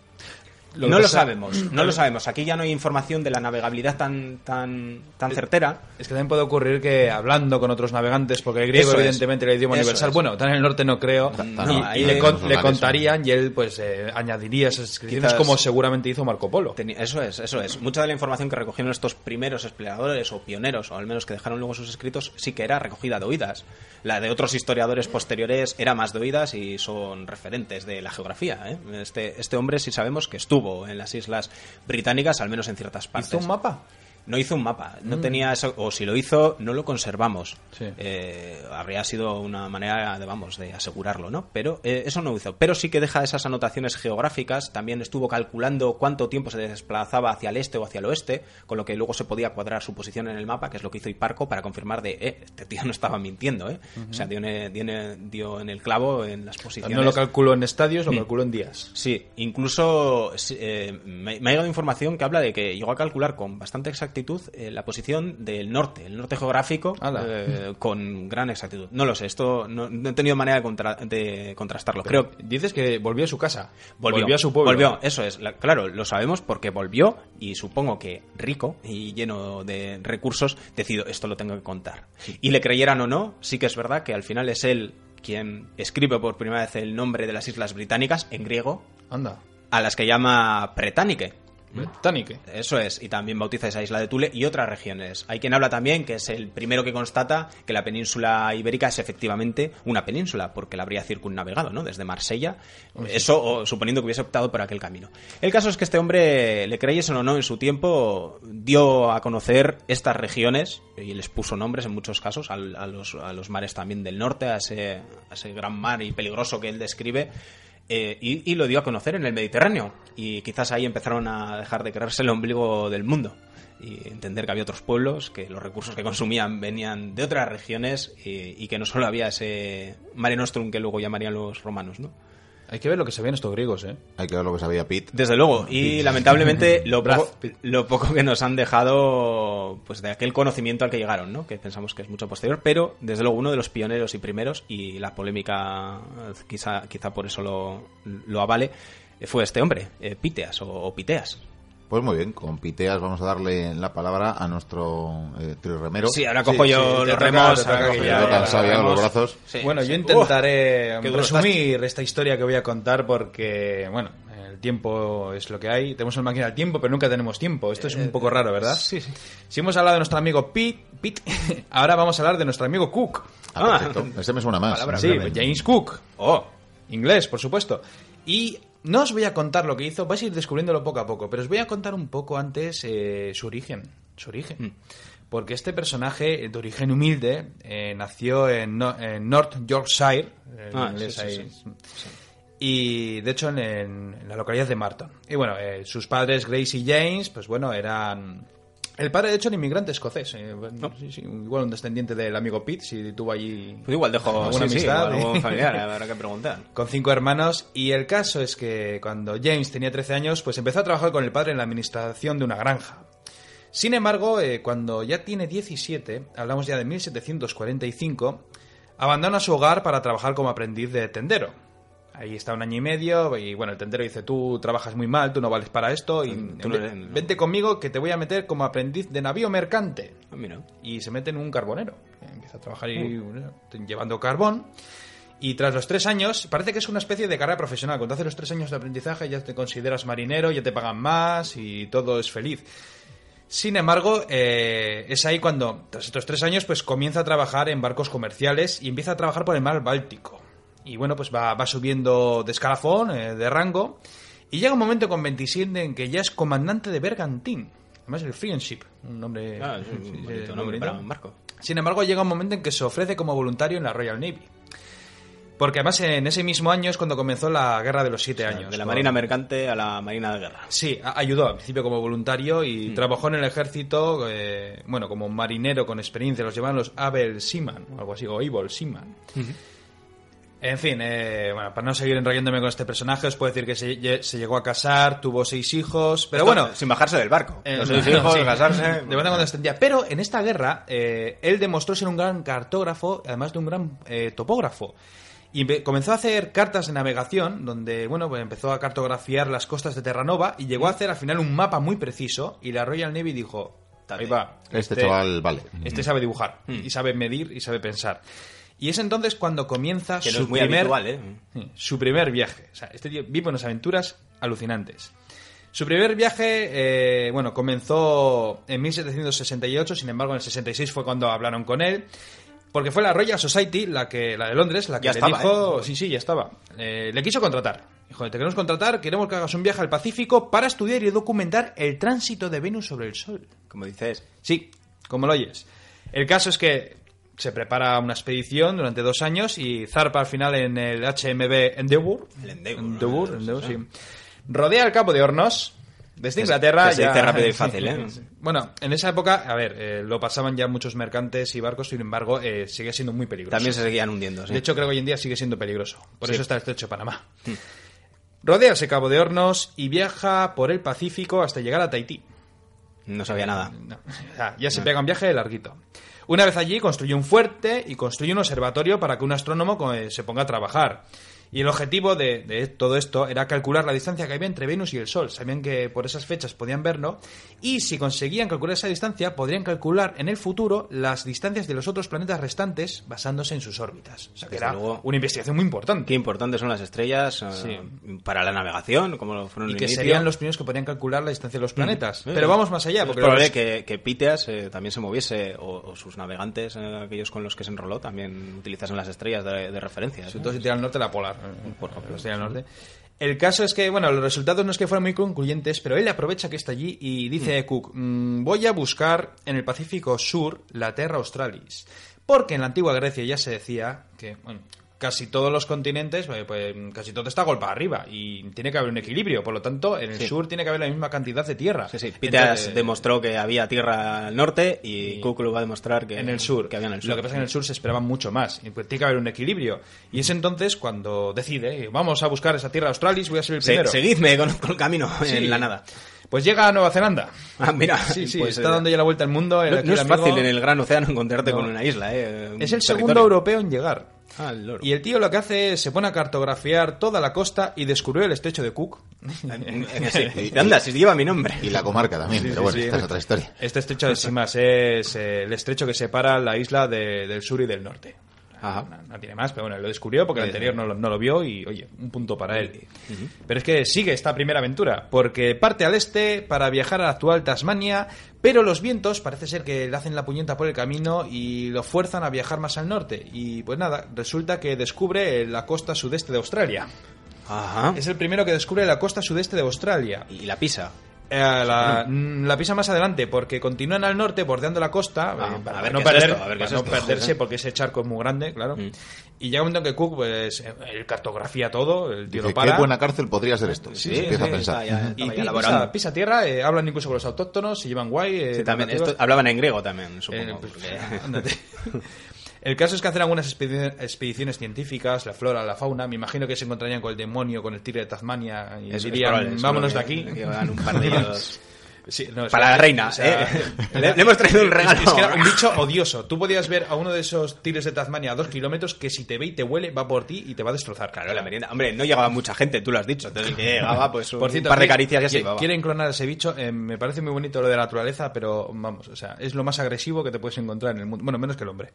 Lo no lo sabemos, no lo sabemos. Aquí ya no hay información de la navegabilidad tan, tan, tan certera. Es que también puede ocurrir que hablando con otros navegantes, porque el griego Eso es. evidentemente era el idioma Eso universal, es. bueno, tan en el norte no creo, no, y, ahí y le, con- le contarían y él pues eh, añadiría esas descripciones como seguramente hizo Marco Polo. Eso es, eso es. Mucha de la información que recogieron estos primeros exploradores o pioneros, o al menos que dejaron luego sus escritos, sí que era recogida de oídas. La de otros historiadores posteriores era más de oídas y son referentes de la geografía. ¿eh? Este, este hombre sí sabemos que estuvo en las islas británicas, al menos en ciertas partes. ¿Hizo un mapa? No hizo un mapa, no tenía eso, o si lo hizo, no lo conservamos. Sí. Eh, habría sido una manera de, vamos, de asegurarlo, ¿no? Pero eh, eso no hizo. Pero sí que deja esas anotaciones geográficas, también estuvo calculando cuánto tiempo se desplazaba hacia el este o hacia el oeste, con lo que luego se podía cuadrar su posición en el mapa, que es lo que hizo Hiparco para confirmar de, eh, este tío no estaba mintiendo, ¿eh? O sea, dio en, dio en- dio en el clavo en las posiciones. No lo calculó en estadios, Mm. lo calculó en días. Sí, incluso eh, me, me ha llegado información que habla de que llegó a calcular con bastante exactitud eh, la posición del norte, el norte geográfico, eh, con gran exactitud. No lo sé, esto no, no he tenido manera de, contra- de contrastarlo. Creo que Dices que volvió a su casa, volvió, a su pueblo. Volvió, eso es. La- claro, lo sabemos porque volvió y supongo que rico y lleno de recursos decidió esto lo tengo que contar. Y le creyeran o no, sí que es verdad que al final es él quien escribe por primera vez el nombre de las islas británicas en griego, Anda. a las que llama Pretánique. Británique. Eso es, y también bautiza esa isla de Tule y otras regiones. Hay quien habla también que es el primero que constata que la península ibérica es efectivamente una península, porque la habría circunnavegado, ¿no? Desde Marsella, eso o suponiendo que hubiese optado por aquel camino. El caso es que este hombre, le creyesen o no, en su tiempo dio a conocer estas regiones y les puso nombres en muchos casos al- a, los, a los mares también del norte, a ese, a ese gran mar y peligroso que él describe. Eh, y, lo dio a conocer en el Mediterráneo. Y quizás ahí empezaron a dejar de creerse el ombligo del mundo. Y entender que había otros pueblos, que los recursos que consumían venían de otras regiones y, y que no solo había ese Mare Nostrum que luego llamarían los romanos, ¿no? Hay que ver lo que sabían estos griegos, ¿eh? Hay que ver lo que sabía Pete. Desde luego. Y lamentablemente lo poco, Pitt. lo poco que nos han dejado pues de aquel conocimiento al que llegaron, ¿no? Que pensamos que es mucho posterior, pero desde luego uno de los pioneros y primeros, y la polémica quizá, quizá por eso lo, lo avale, fue este hombre, eh, Piteas o, o Piteas. Pues muy bien, con Piteas vamos a darle la palabra a nuestro eh, trío remero. Sí, ahora cojo yo sí, los remos. los brazos. Sí. Bueno, yo intentaré duro resumir esta historia que voy a contar porque, bueno, el tiempo es lo que hay. Tenemos una máquina del tiempo, pero nunca tenemos tiempo. Esto es un poco raro, ¿verdad? Sí, sí. Si hemos hablado de nuestro amigo Pete, Pete ahora vamos a hablar de nuestro amigo Cook. Ah, perfecto. Ese me suena más. Palabra Sí, Realmente. James Cook. Oh, Inglés, por supuesto. Y no os voy a contar lo que hizo, vais a ir descubriéndolo poco a poco, pero os voy a contar un poco antes eh, su origen. Su origen. Mm. Porque este personaje de origen humilde eh, nació en, no- en North Yorkshire. en Ah, inglés sí, sí, ahí. sí. Y de hecho en, en la localidad de Marton. Y bueno, eh, sus padres, Grace y James, pues bueno, eran. El padre, de hecho, era inmigrante escocés. eh, bueno, sí, sí, igual un descendiente del amigo Pete, si tuvo allí. pues igual dejo Alguna sí, amistad, igual ¿eh? familiar, habrá que preguntar. con cinco hermanos y el caso es que cuando James tenía 13 años pues empezó a trabajar con el padre en la administración de una granja. Sin embargo, eh, cuando ya tiene 17, hablamos ya de 1745, abandona su hogar para trabajar como aprendiz de tendero. Ahí está un año y medio y bueno, el tendero dice, tú trabajas muy mal, tú no vales para esto y no no. vente conmigo que te voy a meter como aprendiz de navío mercante Ah, mira. y se mete en un carbonero. Empieza a trabajar ahí, bueno, llevando carbón. Y tras los tres años, parece que es una especie de carrera profesional. Cuando haces los tres años de aprendizaje ya te consideras marinero, ya te pagan más y todo es feliz. Sin embargo, eh, es ahí cuando, tras estos tres años, pues comienza a trabajar en barcos comerciales y empieza a trabajar por el mar Báltico. Y bueno, pues va, va subiendo de escalafón, eh, de rango, y llega un momento con 27 en que ya es comandante de Bergantín. Además, el Friendship, un nombre... Ah, es un sí, bonito muy nombre bonito. para un barco. Sin embargo, llega un momento en que se ofrece como voluntario en la Royal Navy. Porque además en ese mismo año es cuando comenzó la Guerra de los Siete Años. De la con- marina mercante a la marina de guerra. Sí, ayudó al principio como voluntario y Mm. trabajó en el ejército, eh, bueno, como marinero con experiencia, los llamaban los Abel Seaman, o algo así, o Able Seaman. En fin, eh, bueno, para no seguir enrollándome con este personaje, os puedo decir que se, lle- se llegó a casar, tuvo seis hijos, pero Esto, bueno, sin bajarse del barco. eh, Los seis no, hijos, sí. casarse. De cuando en cuando extendía. Pero en esta guerra, eh, él demostró ser un gran cartógrafo, además de un gran eh, topógrafo. Y comenzó a hacer cartas de navegación, donde, bueno, pues empezó a cartografiar las costas de Terranova y llegó a hacer al final un mapa muy preciso. Y la Royal Navy dijo: Ahí va. Este chaval, vale. Este sabe dibujar, y sabe medir, y sabe pensar. Y es entonces cuando comienza Que no su es muy primer habitual, ¿eh? Su primer viaje. O sea, este tío vive unas aventuras alucinantes. Su primer viaje, eh, bueno, comenzó en 1768, sin embargo en el 66 fue cuando hablaron con él, porque fue la Royal Society, la que la de Londres, la que Ya le estaba, dijo, ¿eh? sí, sí, ya estaba. Eh, le quiso contratar. Dijo, te queremos contratar, queremos que hagas un viaje al Pacífico para estudiar y documentar el tránsito de Venus sobre el Sol. Como dices. Sí, como lo oyes. El caso es que se prepara una expedición durante dos años y zarpa al final en el HMB Endeavour. El Endeavour, Endeavour, ¿no? Endeavour, Sí. Rodea el Cabo de Hornos. Desde Inglaterra que se ya- dice rápido y fácil, ¿eh? Bueno, en esa época, a ver, eh, lo pasaban ya muchos mercantes y barcos, sin embargo, eh, sigue siendo muy peligroso. También se seguían hundiendo, sí. De hecho, creo que hoy en día sigue siendo peligroso. Por Sí. eso está el estrecho de Panamá. Rodea ese Cabo de Hornos y viaja por el Pacífico hasta llegar a Tahití. no sabía nada. No, ya se pega un viaje larguito. Una vez allí construye un fuerte y construye un observatorio para que un astrónomo eh, se ponga a trabajar. Y el objetivo de, de todo esto era calcular la distancia que había entre Venus y el Sol. Sabían que por esas fechas podían verlo y si conseguían calcular esa distancia podrían calcular en el futuro las distancias de los otros planetas restantes basándose en sus órbitas. O sea que Desde era luego. una investigación muy importante. Qué importantes son las estrellas eh, Sí. para la navegación, como lo fueron Y en que inicio. serían los primeros que podrían calcular la distancia de los planetas. Eh, Pero vamos más allá. Es Porque probable los- que, que Piteas eh, también se moviese, o, o sus navegantes, eh, aquellos con los que se enroló, también utilizasen las estrellas de, de referencia. Sobre todo si tira al norte la polar, por tira al norte. El caso es que, bueno, los resultados no es que fueran muy concluyentes, pero él aprovecha que está allí y dice a Cook, "Mm, voy a buscar en el Pacífico Sur la Terra Australis. Porque en la antigua Grecia ya se decía que, bueno, casi todos los continentes, pues, pues, casi todo está golpe arriba y tiene que haber un equilibrio. Por lo tanto, en el Sí. sur tiene que haber la misma cantidad de tierra. Sí, sí. Demostró que había tierra al norte y, Y- va a demostrar que, en el sur. que había en el sur. Lo que pasa es que en el sur se esperaban mucho más. Y pues tiene que haber un equilibrio. Y es entonces cuando decide, vamos a buscar esa tierra australis, voy a ser el Se- primero. seguidme, conozco el camino en la nada. Pues llega a Nueva Zelanda. Ah, mira, Sí, sí, pues, está eh, dando ya la vuelta al mundo. No, no es fácil en el gran océano encontrarte No. con una isla, ¿eh? Un Es el segundo europeo en llegar. Ah, el loro. Y el tío lo que hace es se pone a cartografiar toda la costa y descubrió el estrecho de Cook. Sí. Anda, si lleva mi nombre. Y la comarca también, pero bueno, sí. esta es otra historia. Este estrecho, sin más, es el estrecho que separa la isla de- del sur y del norte. Ajá. No, no tiene más, pero bueno, lo descubrió porque el anterior no lo, no lo vio y, oye, un punto para él. Pero es que sigue esta primera aventura, porque parte al este para viajar a la actual Tasmania, pero los vientos parece ser que le hacen la puñeta por el camino y lo fuerzan a viajar más al norte. Y pues nada, resulta que descubre la costa sudeste de Australia. Ajá. Es el primero que descubre la costa sudeste de Australia. Y la pisa. Eh, la, mm, la pisa más adelante porque continúan al norte bordeando la costa Ah, eh, para a ver no, es perder- esto, a ver qué para es no perderse porque ese charco es muy grande, claro. Mm. Y llega un momento en que Cook pues eh, él cartografía todo, el tío Dice, lo para. qué buena cárcel podría ser esto. Sí, Y sí, empieza sí, a pensar. está ya- y pisa, pisa tierra, eh, hablan incluso con los autóctonos, se llevan guay. eh, Sí, también. Esto- hablaban en griego también, supongo. Eh, pues, porque- ándate. El caso es que hacen algunas expedi- expediciones científicas, la flora, la fauna. Me imagino que se encontrarían con el demonio, con el tigre de Tasmania y dirían, probable, vámonos de aquí. que hagan un par de ellos. Sí, no, es Para la reina, o sea, ¿eh? Le- le hemos traído un regalo. Es que era un bicho odioso. Tú podías ver a uno de esos tigres de Tasmania a dos kilómetros que si te ve y te huele va por ti y te va a destrozar. Claro, la merienda. Hombre, no llegaba mucha gente, tú lo has dicho. Entonces, que llegaba, pues un, Por cierto, par de caricias ya se llevaba. Quieren clonar a ese bicho. eh, me parece muy bonito lo de la naturaleza, pero vamos, o sea, es lo más agresivo que te puedes encontrar en el mundo. Bueno, menos que el hombre.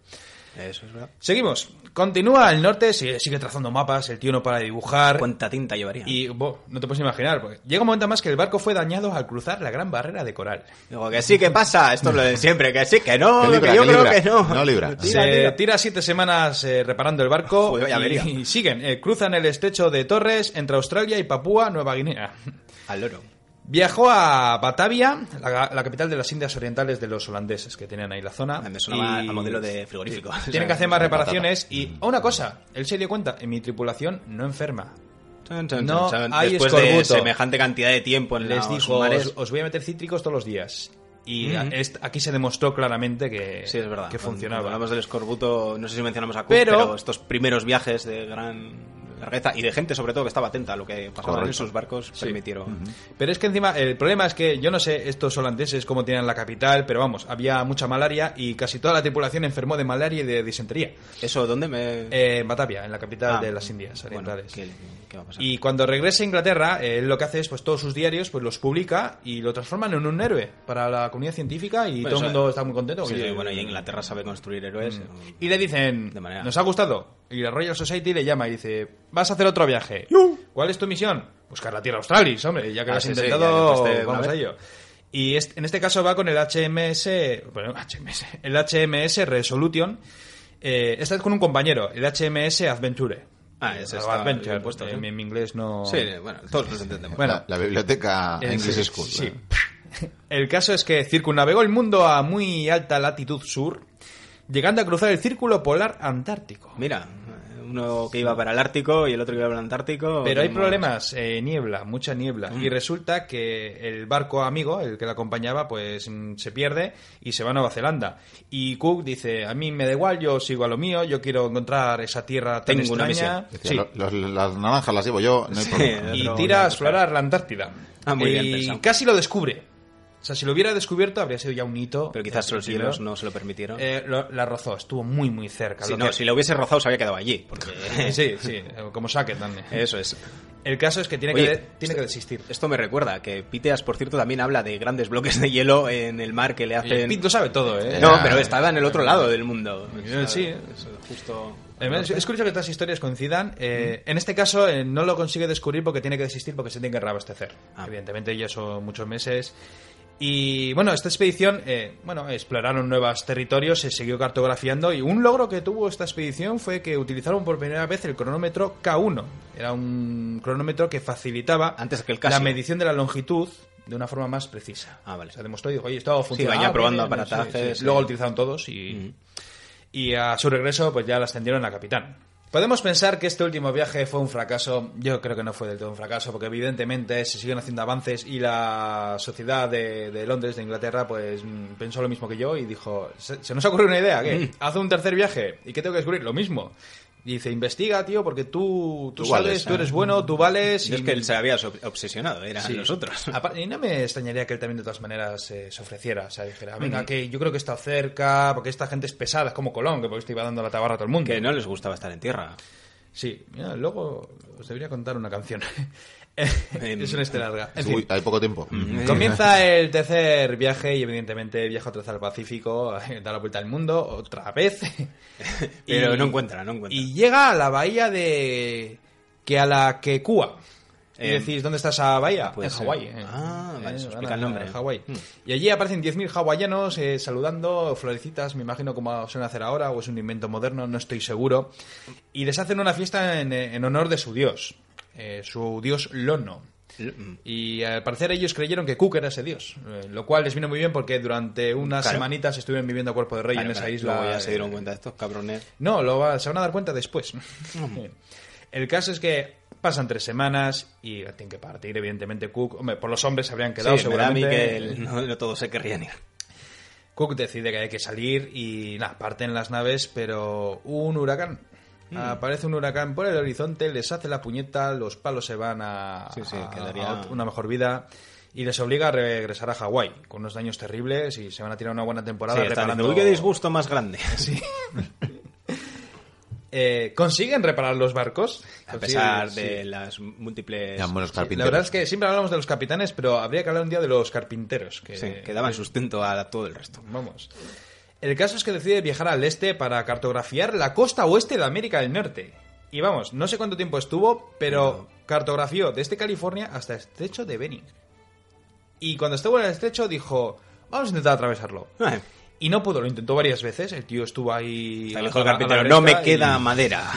Eso es verdad. Seguimos. Continúa al norte, sigue, sigue trazando mapas, el tío no para de dibujar. ¿Cuánta tinta llevaría? Y bo, no te puedes imaginar, porque llega un momento más que el barco fue dañado al cruzar la gran barrera de coral. Digo, que sí, que pasa. Esto es lo de siempre. Que sí, que no. Que libra, que yo que creo libra. que no. No libra. Tira, se tira. tira siete semanas eh, reparando el barco Joder, y, avería. y siguen. eh, cruzan el estrecho de Torres entre Australia y Papúa Nueva Guinea. Al loro. Viajó a Batavia, la, la capital de las Indias Orientales de los holandeses que tenían ahí la zona. Me sonaba y a modelo de frigorífico. Tienen que hacer más reparaciones y oh, una cosa, él se dio cuenta, en mi tripulación no enferma. No chan. hay Después de semejante cantidad de tiempo en Les dijo, os, os voy a meter cítricos todos los días. Y est- aquí se demostró claramente que, Sí, es verdad. que Cuando- funcionaba. Cuando hablamos del escorbuto, no sé si mencionamos a Cook, Pero- pero, estos primeros viajes de gran largueza y de gente sobre todo que estaba atenta a lo que pasaba en sus barcos permitieron. Pero es que encima, el problema es que yo no sé estos holandeses cómo tienen la capital, pero vamos, había mucha malaria y casi toda la tripulación enfermó de malaria y de disentería. eso dónde me Eh, en Batavia, en la capital Ah, de las Indias Orientales. ¿qué, qué va a pasar? Y cuando regresa a Inglaterra, él lo que hace es pues todos sus diarios pues los publica y lo transforman en un héroe para la comunidad científica y Bueno, todo el mundo está muy contento. Sí, bueno y Inglaterra sabe construir héroes Y le dicen, De manera- ¿nos ha gustado? Y la Royal Society le llama y dice, vas a hacer otro viaje. ¿Cuál es tu misión? Buscar la Tierra Australis, hombre, ya que Ah, lo has sí, sí, intentado, ya vamos a ello. Y en este caso va con el HMS, bueno, HMS, el HMS Resolution, eh, esta es con un compañero, el HMS Adventure. Ah, ese está Adventure, puesto, eh, ¿sí? mi, mi inglés no... sí bueno todos los entendemos Bueno, la, biblioteca Eh, English School. sí. ¿eh? El caso es que circunnavegó el mundo a muy alta latitud sur, llegando a cruzar el círculo polar antártico. mira uno que iba para el Ártico y el otro que iba para el Antártico Pero hay problemas, eh, niebla, mucha niebla. Mm. Y resulta que el barco amigo, el que le acompañaba, pues mm, se pierde y se va a Nueva Zelanda. Y Cook dice, a mí me da igual, yo sigo a lo mío, yo quiero encontrar esa tierra tan Tengo una extraña. Decía, Sí. lo- los- las naranjas las llevo yo, no hay Sí. problema. Y tira a explorar la Antártida. Ah, muy bien y casi lo descubre. O sea, si lo hubiera descubierto habría sido ya un hito. pero quizás los hielos no se lo permitieron Eh, lo- la rozó, estuvo muy, muy cerca. si, Lo no, que- si lo hubiese rozado se había quedado allí porque Sí, sí, como saque también. eso es El caso es que tiene, Oye, que, tiene que desistir. Esto me recuerda que Piteas, por cierto, también habla de grandes bloques de hielo en el mar que le hacen. Pete lo sabe todo, ¿eh? No, pero estaba en el otro lado del mundo. Sí. Es justo. Además, Es curioso que estas historias coincidan. Eh, En este caso, eh, no lo consigue descubrir porque tiene que desistir porque se tiene que reabastecer. Ah. Evidentemente, ya son muchos meses. Y bueno, esta expedición, eh, bueno, exploraron nuevos territorios, se siguió cartografiando y un logro que tuvo esta expedición fue que utilizaron por primera vez el cronómetro K1. Era un cronómetro que facilitaba Antes que el la medición de la longitud de una forma más precisa. Ah, vale. Se demostró y dijo, oye, esto funciona. Ah, probando aparatajes, sí, sí. sí. Luego lo utilizaron todos y, y a su regreso pues ya la ascendieron a capitán. Podemos pensar que este último viaje fue un fracaso. Yo creo que no fue del todo un fracaso, porque evidentemente se siguen haciendo avances y la sociedad de, de Londres, de Inglaterra, pues mm, pensó lo mismo que yo y dijo, se, se nos ocurre una idea, ¿qué? Haz un tercer viaje. ¿Y qué tengo que descubrir? Lo mismo. Y dice, investiga, tío, porque tú, tú, Tú sabes, vales, tú ¿eh? eres bueno, tú vales. Yo es que él se había ob- obsesionado, eran Sí. los otros. Aparte, Y no me extrañaría que él también de todas maneras eh, se ofreciera, o sea, dijera, venga, que yo creo que está cerca, porque esta gente es pesada, es como Colón, que por esto iba dando la tabarra a todo el mundo. Que no les gustaba estar en tierra. Sí, mira, luego os debería contar una canción. es una historia larga. En fin, Uy, hay poco tiempo. comienza el tercer viaje y evidentemente viaja otra vez al Pacífico, da la vuelta al mundo otra vez. Pero Y- no encuentra, no encuentra. Y llega a la bahía de Kealakekua. Y Eh, decís, ¿dónde está esa bahía? puede en. Hawái. eh. Ah, vale, eso explica el nombre. Hawái. Hmm. Y allí aparecen 10.000 hawaianos eh, saludando, florecitas, me imagino como suelen hacer ahora, o es un invento moderno, no estoy seguro. Y les hacen una fiesta en, en honor de su dios, eh, su dios Lono. Mm. Y al parecer ellos creyeron que Cook era ese dios, eh, lo cual les vino muy bien porque durante unas Claro. semanitas estuvieron viviendo a cuerpo de rey Claro, en esa isla. luego ya se dieron eh, cuenta de estos cabrones. no, lo va- se van a dar cuenta después. El caso es que pasan tres semanas y tienen que partir, evidentemente Cook. Hombre, por los hombres se habrían quedado Sí, seguramente. que el- no, no todos se querrían ir. Cook decide que hay que salir y nada, parten las naves, pero un huracán. Mm. Aparece un huracán por el horizonte, les hace la puñeta, los palos se van a, Sí, sí, quedaría- a una mejor vida y les obliga a regresar a Hawái con unos daños terribles y se van a tirar una buena temporada Sí, reparando... diciendo, Uy, qué disgusto más grande. Eh, ¿Consiguen reparar los barcos? A pesar sí. de las múltiples... Eran buenos La carpinteros. verdad es que siempre hablamos de los capitanes, pero habría que hablar un día de los carpinteros. Que, Sí, que daban sustento a todo el resto. Vamos. El caso es que decide viajar al este para cartografiar la costa oeste de América del Norte. Y vamos, no sé cuánto tiempo estuvo, pero cartografió desde California hasta el estrecho de Bering. Y cuando estuvo en el estrecho dijo, vamos a intentar atravesarlo. Y no pudo, lo intentó varias veces, el tío estuvo ahí... a dijo el carpintero, no me queda y- madera.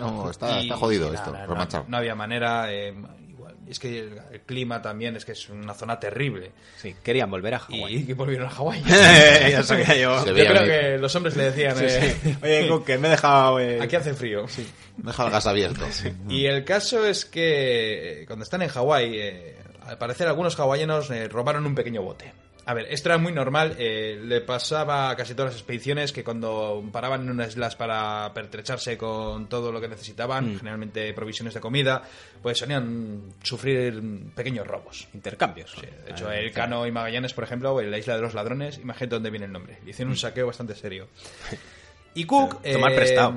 no, está, y- está jodido sí, esto, nada, no, no había manera. eh, igual. Es que el, el clima también es que es una zona terrible. Sí, querían volver a Hawái. Y que volvieron a Hawái. ya sabía yo. Yo creo venir. que los hombres le decían, eh, Oye, Cook, que me he dejado... eh, aquí hace frío. Deja el gas abierto. Y el caso es que eh, cuando están en Hawái, eh, al parecer algunos hawaianos eh, robaron un pequeño bote. A ver, esto era muy normal. eh, le pasaba a casi todas las expediciones que cuando paraban en unas islas para pertrecharse con todo lo que necesitaban, generalmente provisiones de comida, pues solían sufrir pequeños robos. Intercambios. Sí, de hecho, Ah, el Cano y Magallanes, por ejemplo, en la isla de los ladrones, imagínate dónde viene el nombre. Le hicieron un saqueo bastante serio. Y Cook. Tomar eh, prestado,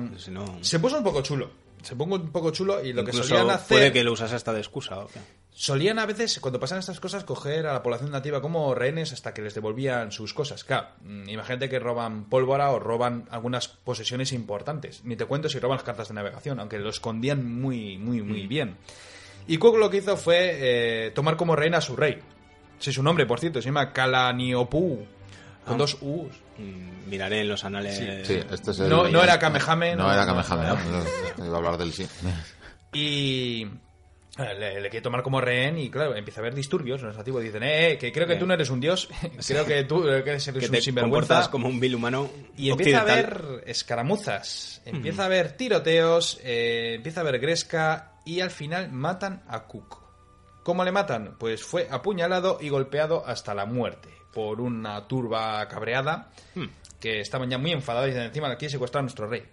Se puso un poco chulo. Se pongo un poco chulo y lo que Incluso solían hacer. puede que lo usase hasta de excusa. ¿o qué? Solían a veces, cuando pasan estas cosas, coger a la población nativa como rehenes hasta que les devolvían sus cosas. Claro, mm, imagínate que roban pólvora o roban algunas posesiones importantes. Ni te cuento si roban las cartas de navegación, aunque lo escondían muy, muy, muy bien. Y Cook lo que hizo fue eh, tomar como rehén a su rey. Sí, su nombre, por cierto, se llama Kalaniopu. Con Ah. dos U's. Mm, Miraré en los anales. Sí, este es el- No- no era Kamehame, No, no, era no, Kamehame, no. ¿no? Iba a hablar del sí. Y eh, le, le quiere tomar como rehén y claro, empieza a haber disturbios. Los nativos dicen, eh, eh, que creo que tú no eres un dios, creo que tú eh, que eres que un te sinvergüenza. comportas como un vil humano Y empieza a haber escaramuzas, empieza a haber tiroteos, eh, empieza a haber gresca y al final matan a Cook. ¿Cómo le matan? Pues fue apuñalado y golpeado hasta la muerte por una turba cabreada que estaban ya muy enfadados y dicen, encima aquí secuestraron a nuestro rey.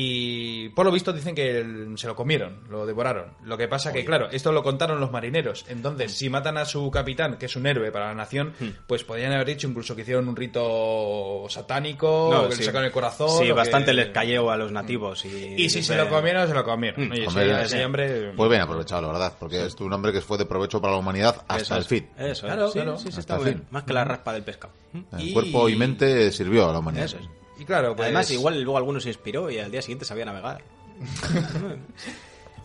Y por lo visto dicen que el- se lo comieron, lo devoraron. Lo que pasa que, claro, esto lo contaron los marineros. Entonces, si matan a su capitán, que es un héroe para la nación, pues podrían haber dicho incluso que hicieron un rito satánico, No, o que sí. le sacaron el corazón. Sí, bastante que- les cayó a los nativos. Y, Y si se lo comieron, se lo comieron. Oye, Hombre, ese- ese sí. hombre... Pues bien aprovechado, la verdad, porque es un hombre que fue de provecho para la humanidad hasta Eso el fin. Eso es. Claro, Sí, claro. sí, sí, Hasta está el muy bien. fin. Más que la raspa del pescado. El Y- cuerpo y mente sirvió a la humanidad. Eso es. Y claro, pues... Además, igual luego alguno se inspiró y al día siguiente sabía navegar.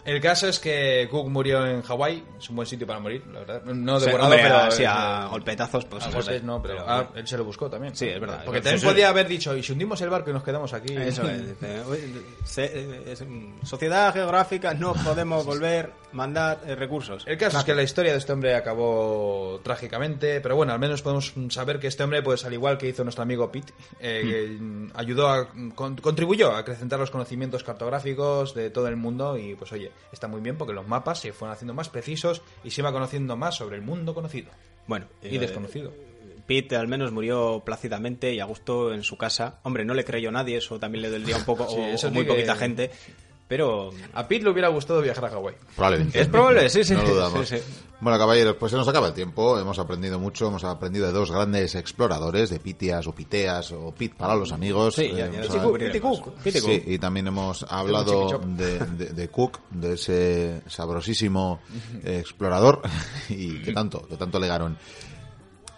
El caso es que Cook murió en Hawái. Es un buen sitio para morir, la verdad. No devorado, hombre, pero... así es- a golpetazos, pues a golpes no, pero, ah, él se lo buscó también. Sí, es verdad. Porque también podía haber dicho, y si hundimos el barco y nos quedamos aquí... Eso es. dice, "Oye, se- es- mm, Sociedad geográfica, no podemos volver, mandar eh, recursos. El caso es que la historia de este hombre acabó trágicamente, pero bueno, al menos podemos saber que este hombre, pues al igual que hizo nuestro amigo Pete, eh, que, mm, ayudó a, con- contribuyó a acrecentar los conocimientos cartográficos de todo el mundo y pues oye, está muy bien porque los mapas se fueron haciendo más precisos y se iba conociendo más sobre el mundo conocido Bueno, y eh, desconocido. Pete al menos murió plácidamente y a gusto en su casa. Hombre, no le creyó nadie, eso también le dolía un poco, Sí, o, muy que- poquita gente. Pero A Pete le hubiera gustado viajar a Hawái. Probablemente. es probable, sí, sí. No lo dudamos. sí, sí. Bueno, caballeros, pues se nos acaba el tiempo. Hemos aprendido mucho. Hemos aprendido de dos grandes exploradores, de Pitias o Piteas o Pit para los amigos. Sí, Eh, ya, ya Pete Cook. Sí, y también hemos hablado de- de Cook, de ese sabrosísimo eh, explorador y que tanto, que tanto legaron.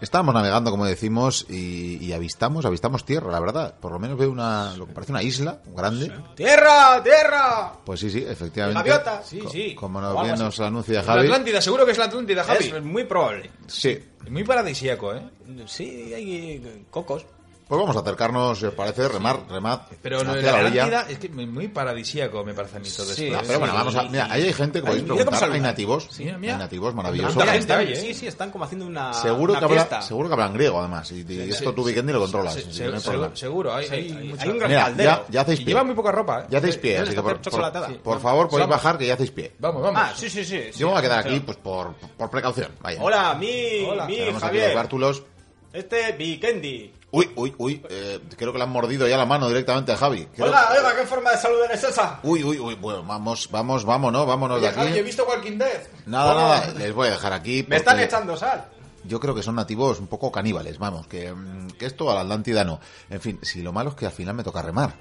Estábamos navegando, como decimos, y, y avistamos, avistamos tierra, la verdad. Por lo menos veo una, lo que parece una isla grande. ¡Tierra! ¡Tierra! Pues sí, sí, efectivamente. Gaviota. Sí, Co- sí. Como nos, bien nos anuncia La Javi. Atlántida, seguro que es la Atlántida, Javi. Es muy probable. Sí. Muy paradisíaco, ¿eh? Sí, hay cocos. Pues vamos a acercarnos, si os parece, remar, remad Pero no, hacia la la orilla. Atlántida es que muy- muy paradisíaco me parece a mí todo Sí, esto. Ah, ¿eh? pero bueno, Sí, vamos a. y- Mira, ahí hay gente que podéis preguntar. Hay nativos. Sí, mira. Hay nativos maravillosos. Tanta gente hay, ¿eh? Sí, sí, están como haciendo una, Seguro una que, habla, fiesta. seguro que hablan griego, además. Y, y esto tú, Vikendi, lo controlas. Se- que no hay se- problema. seguro, hay, Sí, hay, hay- hay un gran Mira, caldero. ya, ya hacéis Y pie. lleva muy poca ropa, ¿eh? Ya hacéis pie, ¿Dónde así que por, por- por favor, podéis bajar que ya hacéis pie. Vamos, vamos. Ah, sí, sí, sí. sí. Yo me voy a quedar Sí. aquí pues por, por precaución. Vaya. Hola, mi, Hola. mi Javier. Este Vikendi. Uy, uy, uy. eh, creo que le han mordido ya la mano directamente a Javi. Creo- Oiga, oiga, ¿qué forma de saludar es esa? Uy, uy, uy. Bueno, vamos, vamos, vámonos, vámonos de Oye, Javi, he aquí. visto Walking Dead. Nada, Hola. nada. Les voy a dejar aquí. Me están echando sal. Yo creo que son nativos un poco caníbales, vamos, que, mm, que esto a la Atlántida no. En fin, si lo malo es que al final me toca remar.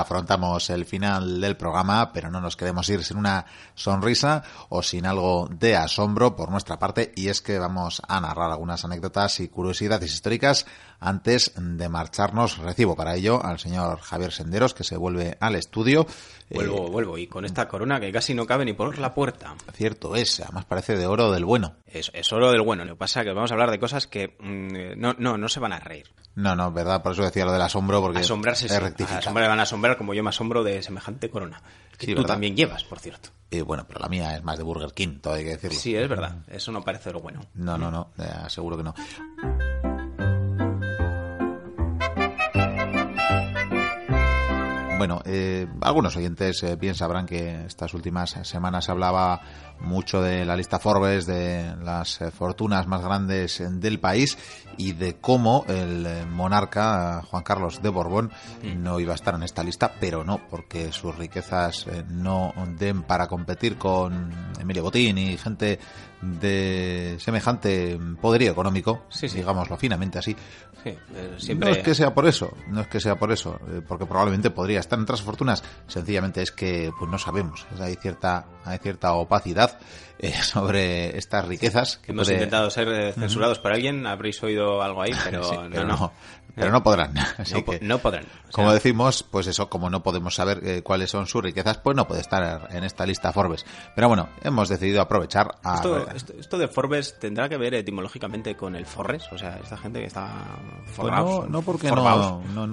Afrontamos el final del programa, pero no nos queremos ir sin una sonrisa o sin algo de asombro por nuestra parte, y es que vamos a narrar algunas anécdotas y curiosidades históricas antes de marcharnos, recibo para ello al señor Javier Senderos, que se vuelve al estudio. Vuelvo, Eh, vuelvo. Y con esta corona que casi no cabe ni por la puerta. Cierto es, además parece de oro del bueno. Es, es oro del bueno. Lo que pasa es que vamos a hablar de cosas que mm, no, no, no se van a reír. No, no, verdad, por eso decía lo del asombro, porque Asombrarse es sí. A asombrar van a asombrar como yo me asombro de semejante corona. Que Sí, tú ¿verdad? también llevas, por cierto. Eh, bueno, pero la mía es más de Burger King, todo hay que decirlo. Sí, es verdad. Eso no parece lo bueno. No, no, no, eh, seguro que no. Bueno, eh, algunos oyentes eh, bien sabrán que estas últimas semanas se hablaba mucho de la lista Forbes, de las eh, fortunas más grandes del país y de cómo el eh, monarca Juan Carlos de Borbón no iba a estar en esta lista, pero no, porque sus riquezas eh, no den para competir con Emilio Botín y gente de semejante poderío económico, Sí, sí. digámoslo finamente así. Sí, eh, siempre... No es que sea por eso, no es que sea por eso, eh, porque probablemente podría estar en otras fortunas. Sencillamente es que pues no sabemos. O sea, hay cierta hay cierta opacidad eh, sobre estas riquezas que Hemos puede- intentado ser censurados por alguien, habréis oído algo ahí, pero, Sí, no, pero no. Pero no podrán. Así No po- que, no podrán. O sea, como decimos, pues eso, como no podemos saber eh, cuáles son sus riquezas, pues no puede estar en esta lista Forbes. Pero bueno, hemos decidido aprovechar a Esto, esto, esto de Forbes tendrá que ver etimológicamente con el Forres, o sea, esta gente que está Pues forraos, no, no porque no, no,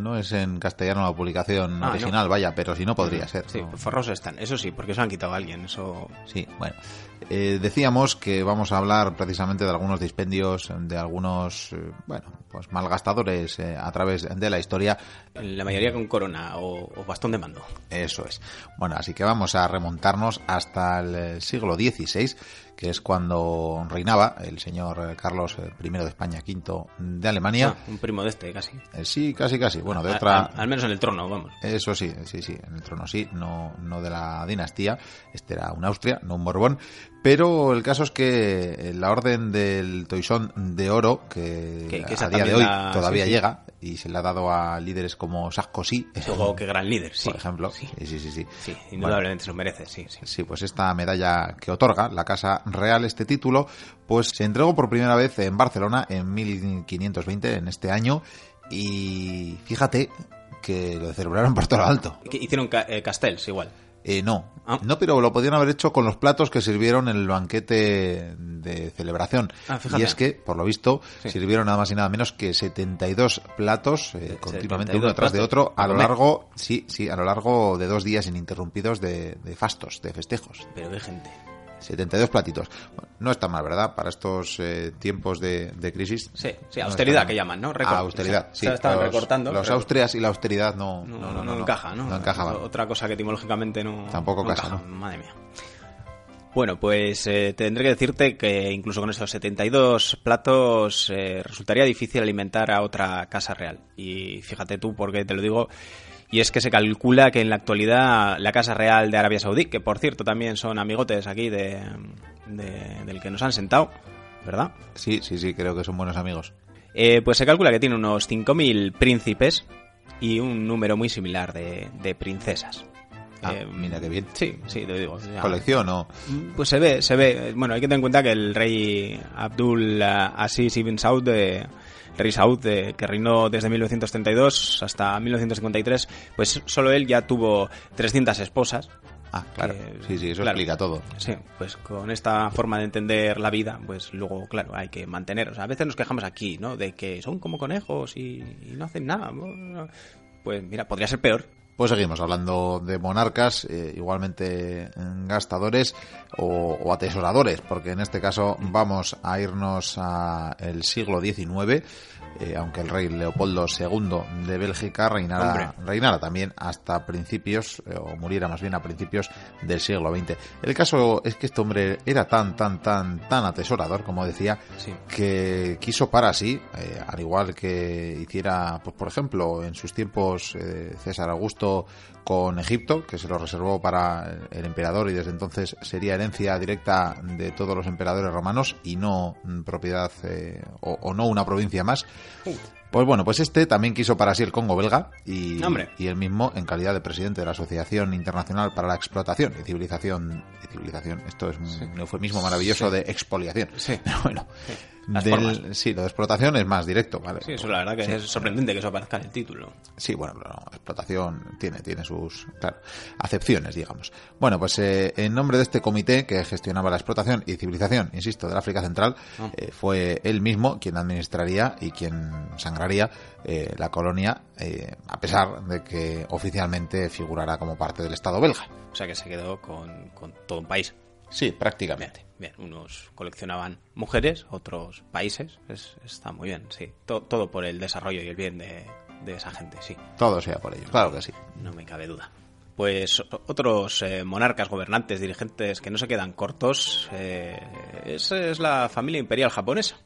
no, es en castellano la publicación Ah, original, vaya, pero si no podría ser. Sí, ¿no? forraos están, eso sí, porque se han quitado a alguien, eso... Sí, bueno. Eh, decíamos que vamos a hablar precisamente de algunos dispendios, de algunos, eh, bueno, pues malgastadores eh, a través de la historia. La mayoría con corona o, o bastón de mando. Eso es. Bueno, así que vamos a remontarnos hasta el eh, siglo XVI, que es cuando reinaba el señor Carlos I de España, V de Alemania. Ah, un primo de este, casi. Sí, casi, casi. Bueno, de otra... a- al menos en el trono, vamos. Eso sí, sí, sí, en el trono sí, no, no de la dinastía, este era un Austria, no un Borbón, pero el caso es que eh, la orden del Toisón de Oro, que, Que- que a día de hoy la- todavía sí, sí. llega y se le ha dado a líderes como Sarkozy, Luego, qué gran líder, sí. por ejemplo, Sí, sí, sí, sí, sí. Bueno, indudablemente se lo merece, sí, sí. Sí, pues esta medalla que otorga la Casa Real, este título, pues se entregó por primera vez en Barcelona en 1520, en este año, y fíjate que lo celebraron por todo lo alto. Hicieron ca- eh, castells igual. Eh, no, Ah. no, pero lo podían haber hecho con los platos que sirvieron en el banquete de celebración. Ah, y es que, por lo visto, Sí. sirvieron nada más y nada menos que 72 platos eh, continuamente 72 uno detrás de otro a lo largo, sí, sí, a lo largo de dos días ininterrumpidos de, de fastos, de festejos. Pero de gente. 72 platitos. Bueno, no está mal, ¿verdad? Para estos eh, tiempos de, de crisis. Sí, sí, No austeridad que llaman, ¿no? Ah, Record- austeridad, o sea, sí. se estaban los, recortando. Los pero Austrias y la austeridad no, No, no, no, encaja, ¿no? No encajaban. Otra cosa que etimológicamente no. Tampoco casa. Madre mía. Bueno, pues eh, tendré que decirte que incluso con estos 72 platos eh, resultaría difícil alimentar a otra casa real. Y fíjate tú por qué te lo digo. Y es que se calcula que en la actualidad la Casa Real de Arabia Saudí, que por cierto también son amigotes aquí de, de- del que nos han sentado, ¿verdad? Sí, sí, sí, creo que son buenos amigos. Eh, pues se calcula que tiene unos 5.000 príncipes y un número muy similar de, de princesas. Ah, Eh, mira qué bien. Sí, sí, te digo. ¿Colección o...? Pues se ve, se ve. Bueno, hay que tener en cuenta que el rey Abdul eh, Aziz ibn Saud, de, rey Saud, de- que reinó desde 1932 hasta 1953, pues solo él ya tuvo 300 esposas. Ah, claro. Que- Sí, sí, eso claro. explica todo. Sí, pues con esta forma de entender la vida, pues luego, claro, hay que mantener. O sea, a veces nos quejamos aquí, ¿no? De que son como conejos y, y no hacen nada. Pues mira, podría ser peor. Pues seguimos hablando de monarcas, eh, igualmente gastadores o, o atesoradores, porque en este caso vamos a irnos al siglo XIX, eh, aunque el rey Leopoldo II de Bélgica reinara, reinara también hasta principios, eh, o muriera más bien a principios del siglo XX. El caso es que este hombre era tan, tan, tan, tan atesorador, como decía, Sí. que quiso para sí, eh, al igual que hiciera, pues por ejemplo, en sus tiempos eh, César Augusto con Egipto, que se lo reservó para el emperador y desde entonces sería herencia directa de todos los emperadores romanos y no mm, propiedad eh, o, o no una provincia más. Pues bueno, pues este también quiso para sí el Congo belga y, Hombre. y él mismo en calidad de presidente de la Asociación Internacional para la Explotación y Civilización, y civilización, esto es un eufemismo maravilloso Sí. de expoliación. Sí. Pero bueno, Las del- formas. sí, lo de explotación es más directo, ¿vale? Sí, eso la verdad que es sorprendente que eso aparezca en el título. Sí, bueno, no, explotación tiene, tiene sus, claro, acepciones, digamos. Bueno, pues eh, en nombre de este comité que gestionaba la explotación y civilización, insisto, del África Central, eh, fue él mismo quien administraría y quien sangraría eh, la colonia, a pesar de que oficialmente figurara como parte del Estado belga. O sea que se quedó con, con todo un país. Sí, prácticamente. Bien, unos coleccionaban mujeres, otros países. Es- está muy bien, sí. To- todo por el desarrollo y el bien de, de esa gente, sí. Todo sea por ello, claro que sí. No me cabe duda. Pues otros eh, monarcas, gobernantes, dirigentes que no se quedan cortos, eh, esa es la familia imperial japonesa.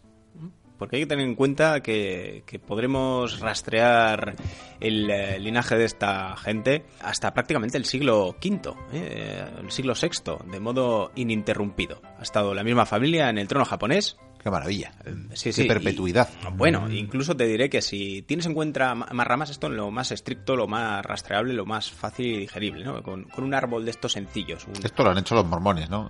Porque hay que tener en cuenta que, que podremos rastrear el eh, linaje de esta gente hasta prácticamente el siglo V, eh, el siglo VI, de modo ininterrumpido. Ha estado la misma familia en el trono japonés Qué maravilla. Sí, Qué perpetuidad. y- bueno, incluso te diré que si tienes en cuenta más ramas, esto en lo más estricto, lo más rastreable, lo más fácil y digerible, ¿no? Con, con un árbol de estos sencillos. un- Esto lo han hecho los mormones, ¿no?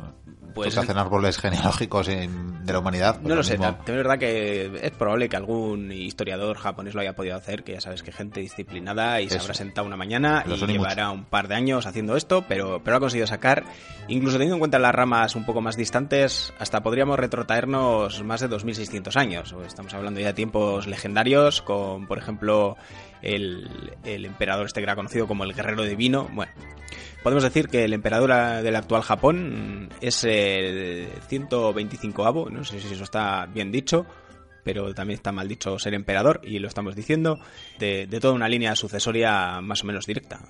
Pues- hacen árboles genealógicos en- de la humanidad. pues no lo sé, mismo. de verdad que es probable que algún historiador japonés lo haya podido hacer, que ya sabes que gente disciplinada y se habrá sentado una mañana y llevará un par de años haciendo esto, pero, pero ha conseguido sacar, incluso teniendo en cuenta las ramas un poco más distantes, hasta podríamos retrotraernos más de 2600 años. Estamos hablando ya de tiempos legendarios, con, por ejemplo, el, el emperador este que era conocido como el guerrero divino. Bueno, podemos decir que el emperador del actual Japón es el 125avo, no sé si eso está bien dicho, pero también está mal dicho ser emperador, y lo estamos diciendo, de, toda una línea sucesoria más o menos directa.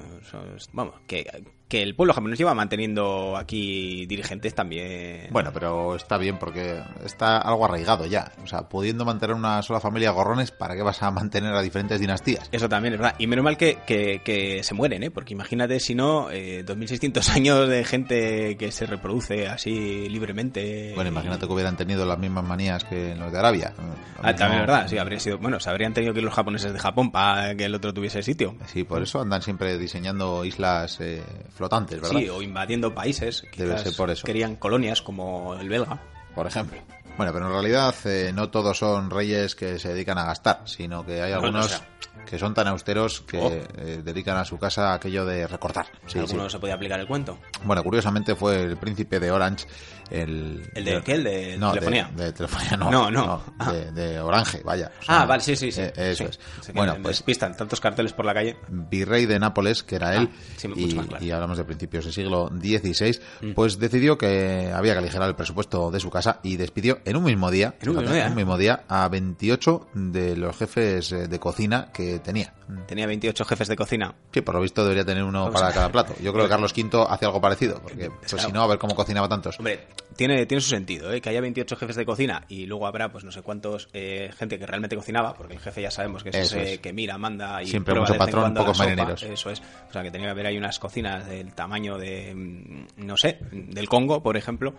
Vamos, que, que el pueblo japonés lleva manteniendo aquí dirigentes también. Bueno, pero está bien porque está algo arraigado ya. O sea, pudiendo mantener una sola familia gorrones, ¿para qué vas a mantener a diferentes dinastías? Eso también es verdad. Y menos mal que, que, que se mueren, ¿eh? Porque imagínate si no, eh, 2600 años de gente que se reproduce así libremente. Bueno, imagínate que hubieran tenido las mismas manías que los de Arabia. Ah, también es verdad, sí, habría sido. Bueno, se habrían tenido que ir los japoneses de Japón para que el otro tuviese sitio. Sí, por eso andan siempre diseñando islas eh, flotantes, ¿verdad? Sí, o invadiendo países. Debe ser por eso. Querían colonias como el belga. Por ejemplo. Bueno, pero en realidad eh, no todos son reyes que se dedican a gastar, sino que hay No, no, algunos que son tan austeros que Oh. eh, dedican a su casa aquello de recortar. Sí, ¿Alguno sí. se podía aplicar el cuento? Bueno, curiosamente fue el príncipe de Orange, el... ¿El de qué? ¿El de no, telefonía? De, de telefonía, no. No, no. Ah. de, de Orange, vaya. O sea, Ah, vale, sí, sí, sí. eh, eso Sí. es. Bueno, pues despistan tantos carteles por la calle. virrey de Nápoles, que era él, Ah, sí, mucho y, claro. Mm. y hablamos de principios del siglo XVI, pues decidió que había que aligerar el presupuesto de su casa y despidió en un mismo día, En un mismo día, en un mismo día a 28 de los jefes eh, de cocina que tenía. Tenía 28 jefes de cocina. Sí, por lo visto debería tener uno Vamos para cada plato. Yo creo que Carlos V hace algo parecido, porque pues Claro. si no, a ver cómo cocinaba tantos. Hombre, tiene, tiene su sentido, ¿eh? Que haya 28 jefes de cocina y luego habrá, pues no sé cuántos, eh, gente que realmente cocinaba, porque el jefe ya sabemos que es Eso ese es. que mira, manda y Siempre mucho patrón, pocos marineros. Eso es. O sea, que tenía que haber ahí unas cocinas del tamaño de, mm, no sé, del Congo, por ejemplo.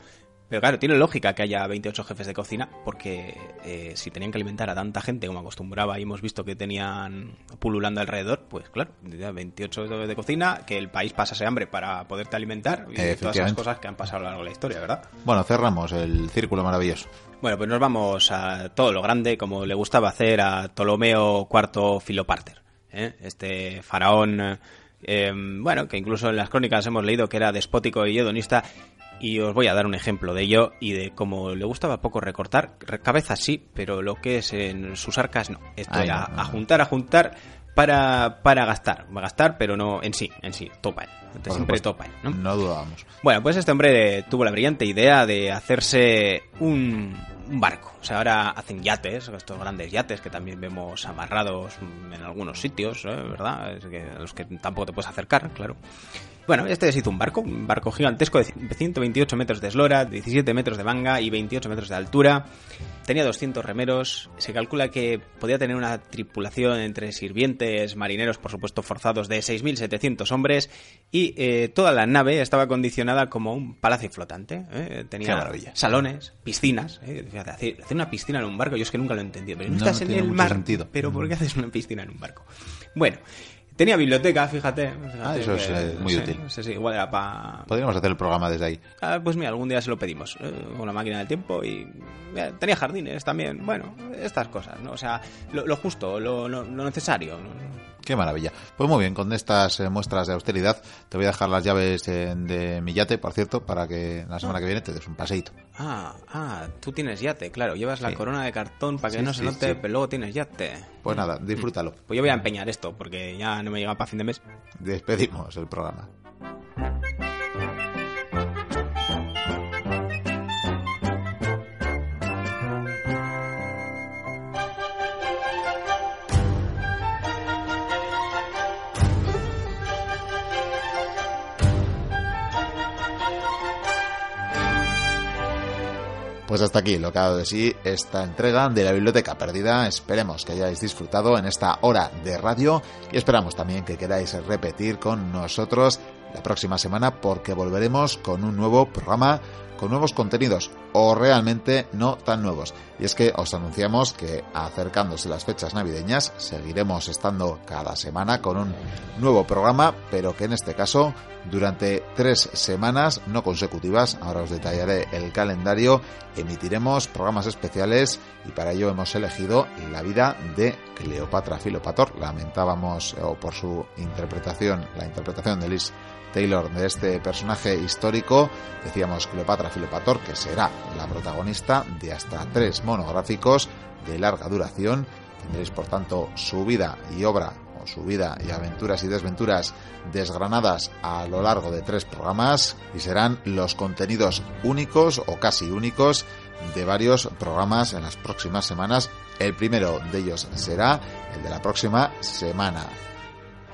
Pero claro, tiene lógica que haya 28 jefes de cocina, porque eh, si tenían que alimentar a tanta gente como acostumbraba y hemos visto que tenían pululando alrededor, pues claro, ya 28 de cocina, que el país pasase hambre para poderte alimentar y todas esas cosas que han pasado a lo largo de la historia, ¿verdad? Bueno, cerramos el círculo maravilloso. Bueno, pues nos vamos a todo lo grande, como le gustaba hacer a Ptolomeo IV Filoparter, ¿eh? este faraón, eh, bueno, que incluso en las crónicas hemos leído que era despótico y hedonista, y os voy a dar un ejemplo de ello y de cómo le gustaba poco recortar, re- cabezas sí, pero lo que es en sus arcas no. Esto Ay, era no, no, a juntar, a juntar para, para gastar, va a gastar, pero no en sí, en sí, topa él. Por Siempre supuesto. topa él, ¿no? No dudábamos. Bueno, pues este hombre tuvo la brillante idea de hacerse un, un barco. O sea, ahora hacen yates, estos grandes yates que también vemos amarrados en algunos sitios, ¿eh? ¿verdad? Es que a los que tampoco te puedes acercar, claro. Bueno, este se hizo un barco, un barco gigantesco de 128 metros de eslora, 17 metros de manga y 28 metros de altura. Tenía 200 remeros. Se calcula que podía tener una tripulación entre sirvientes, marineros, por supuesto, forzados de 6.700 hombres. Y eh, toda la nave estaba acondicionada como un palacio flotante. ¿eh? Tenía salones, piscinas. ¿eh? Hacer, una piscina en un barco, yo es que nunca lo he entendido. Pero no, No, estás no en el mar. sentido. Pero ¿por qué haces una piscina en un barco? Bueno. Tenía biblioteca, fíjate. fíjate Ah, eso es, eh, muy sí, útil. Sí, sí, igual era para Podríamos hacer el programa desde ahí. Ah, pues mira, algún día se lo pedimos. eh, con la máquina del tiempo y tenía jardines también. Bueno, estas cosas, ¿no? O sea, lo, justo, lo, lo, necesario. Qué maravilla. Pues muy bien, con estas eh, muestras de austeridad te voy a dejar las llaves de mi yate, por cierto, para que la semana que viene te des un paseíto. Ah, ah, tú tienes yate, claro. Llevas la corona de cartón para que no se note, pero luego tienes yate. Pues nada, disfrútalo. Pues yo voy a empeñar esto, porque ya no me llega para fin de mes. Despedimos el programa. Pues hasta aquí lo que ha dado de sí esta entrega de la Biblioteca Perdida. Esperemos que hayáis disfrutado en esta hora de radio y esperamos también que queráis repetir con nosotros la próxima semana porque volveremos con un nuevo programa con nuevos contenidos o realmente no tan nuevos. Y es que os anunciamos que acercándose las fechas navideñas seguiremos estando cada semana con un nuevo programa, pero que en este caso durante tres semanas no consecutivas, ahora os detallaré el calendario, emitiremos programas especiales y para ello hemos elegido la vida de Cleopatra Filopator. Lamentábamos o por su interpretación, la interpretación de Liz Taylor de este personaje histórico, decíamos Cleopatra Filopator, que será la protagonista de hasta tres monográficos de larga duración. Tendréis, por tanto, su vida y obra, o su vida y aventuras y desventuras desgranadas a lo largo de tres programas y serán los contenidos únicos o casi únicos de varios programas en las próximas semanas. El primero de ellos será el de la próxima semana.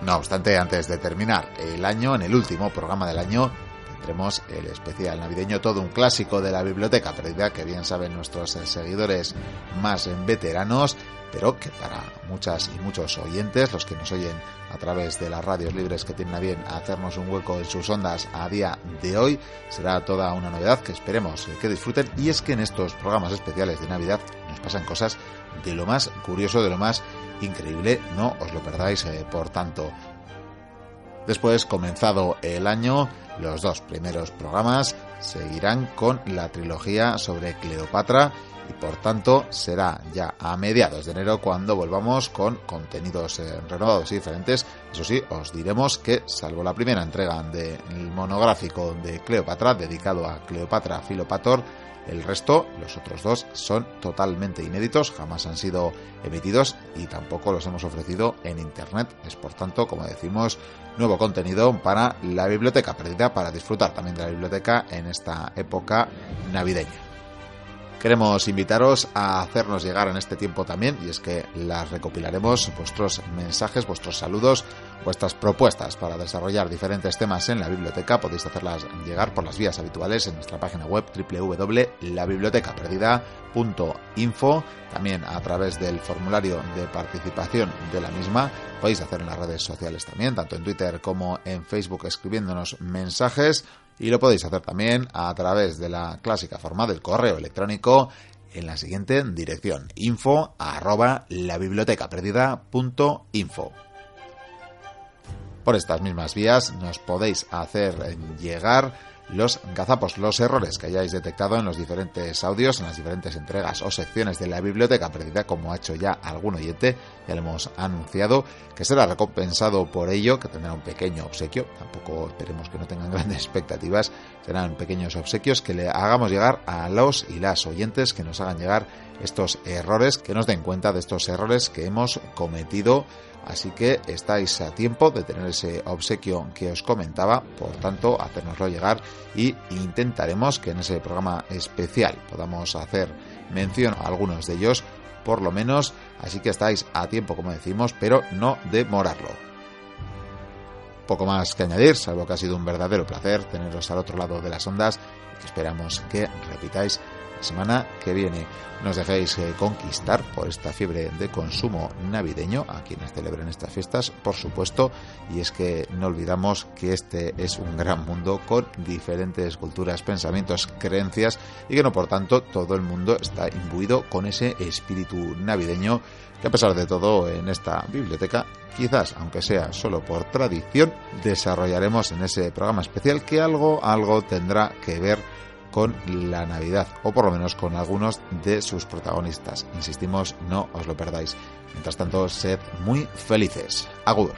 No obstante, antes de terminar el año, en el último programa del año, tendremos el especial navideño, todo un clásico de la biblioteca perdida que bien saben nuestros seguidores más veteranos, pero que para muchas y muchos oyentes, los que nos oyen a través de las radios libres que tienen a bien hacernos un hueco en sus ondas a día de hoy, será toda una novedad que esperemos que disfruten. Y es que en estos programas especiales de Navidad nos pasan cosas de lo más curioso, de lo más increíble, no os lo perdáis, eh, por tanto. Después, comenzado el año, los dos primeros programas seguirán con la trilogía sobre Cleopatra y por tanto será ya a mediados de enero cuando volvamos con contenidos eh, renovados y diferentes. Eso sí, os diremos que salvo la primera entrega del monográfico de Cleopatra dedicado a Cleopatra Filopator, el resto, los otros dos, son totalmente inéditos, jamás han sido emitidos y tampoco los hemos ofrecido en Internet. Es por tanto, como decimos, nuevo contenido para la biblioteca perdida, para disfrutar también de la biblioteca en esta época navideña. Queremos invitaros a hacernos llegar en este tiempo también, y es que las recopilaremos vuestros mensajes, vuestros saludos, vuestras propuestas para desarrollar diferentes temas en la biblioteca. Podéis hacerlas llegar por las vías habituales en nuestra página web www.labibliotecaperdida.info, también a través del formulario de participación de la misma. Podéis hacer en las redes sociales también, tanto en Twitter como en Facebook, escribiéndonos mensajes y lo podéis hacer también a través de la clásica forma del correo electrónico en la siguiente dirección info arroba la biblioteca. Por estas mismas vías nos podéis hacer llegar los gazapos, los errores que hayáis detectado en los diferentes audios, en las diferentes entregas o secciones de la biblioteca perdida, como ha hecho ya algún oyente, ya le hemos anunciado que será recompensado por ello, que tendrá un pequeño obsequio, tampoco esperemos que no tengan grandes expectativas, serán pequeños obsequios que le hagamos llegar a los y las oyentes que nos hagan llegar estos errores, que nos den cuenta de estos errores que hemos cometido Así que estáis a tiempo de tener ese obsequio que os comentaba, por tanto, hacérnoslo llegar y intentaremos que en ese programa especial podamos hacer mención a algunos de ellos, por lo menos, así que estáis a tiempo, como decimos, pero no demorarlo. Poco más que añadir, salvo que ha sido un verdadero placer teneros al otro lado de las ondas y que esperamos que repitáis semana que viene. Nos dejéis eh, conquistar por esta fiebre de consumo navideño a quienes celebren estas fiestas, por supuesto, y es que no olvidamos que este es un gran mundo con diferentes culturas, pensamientos, creencias y que no por tanto todo el mundo está imbuido con ese espíritu navideño que a pesar de todo en esta biblioteca, quizás aunque sea solo por tradición, desarrollaremos en ese programa especial que algo algo tendrá que ver con la Navidad, o por lo menos con algunos de sus protagonistas. Insistimos, no os lo perdáis. Mientras tanto, sed muy felices. Agur.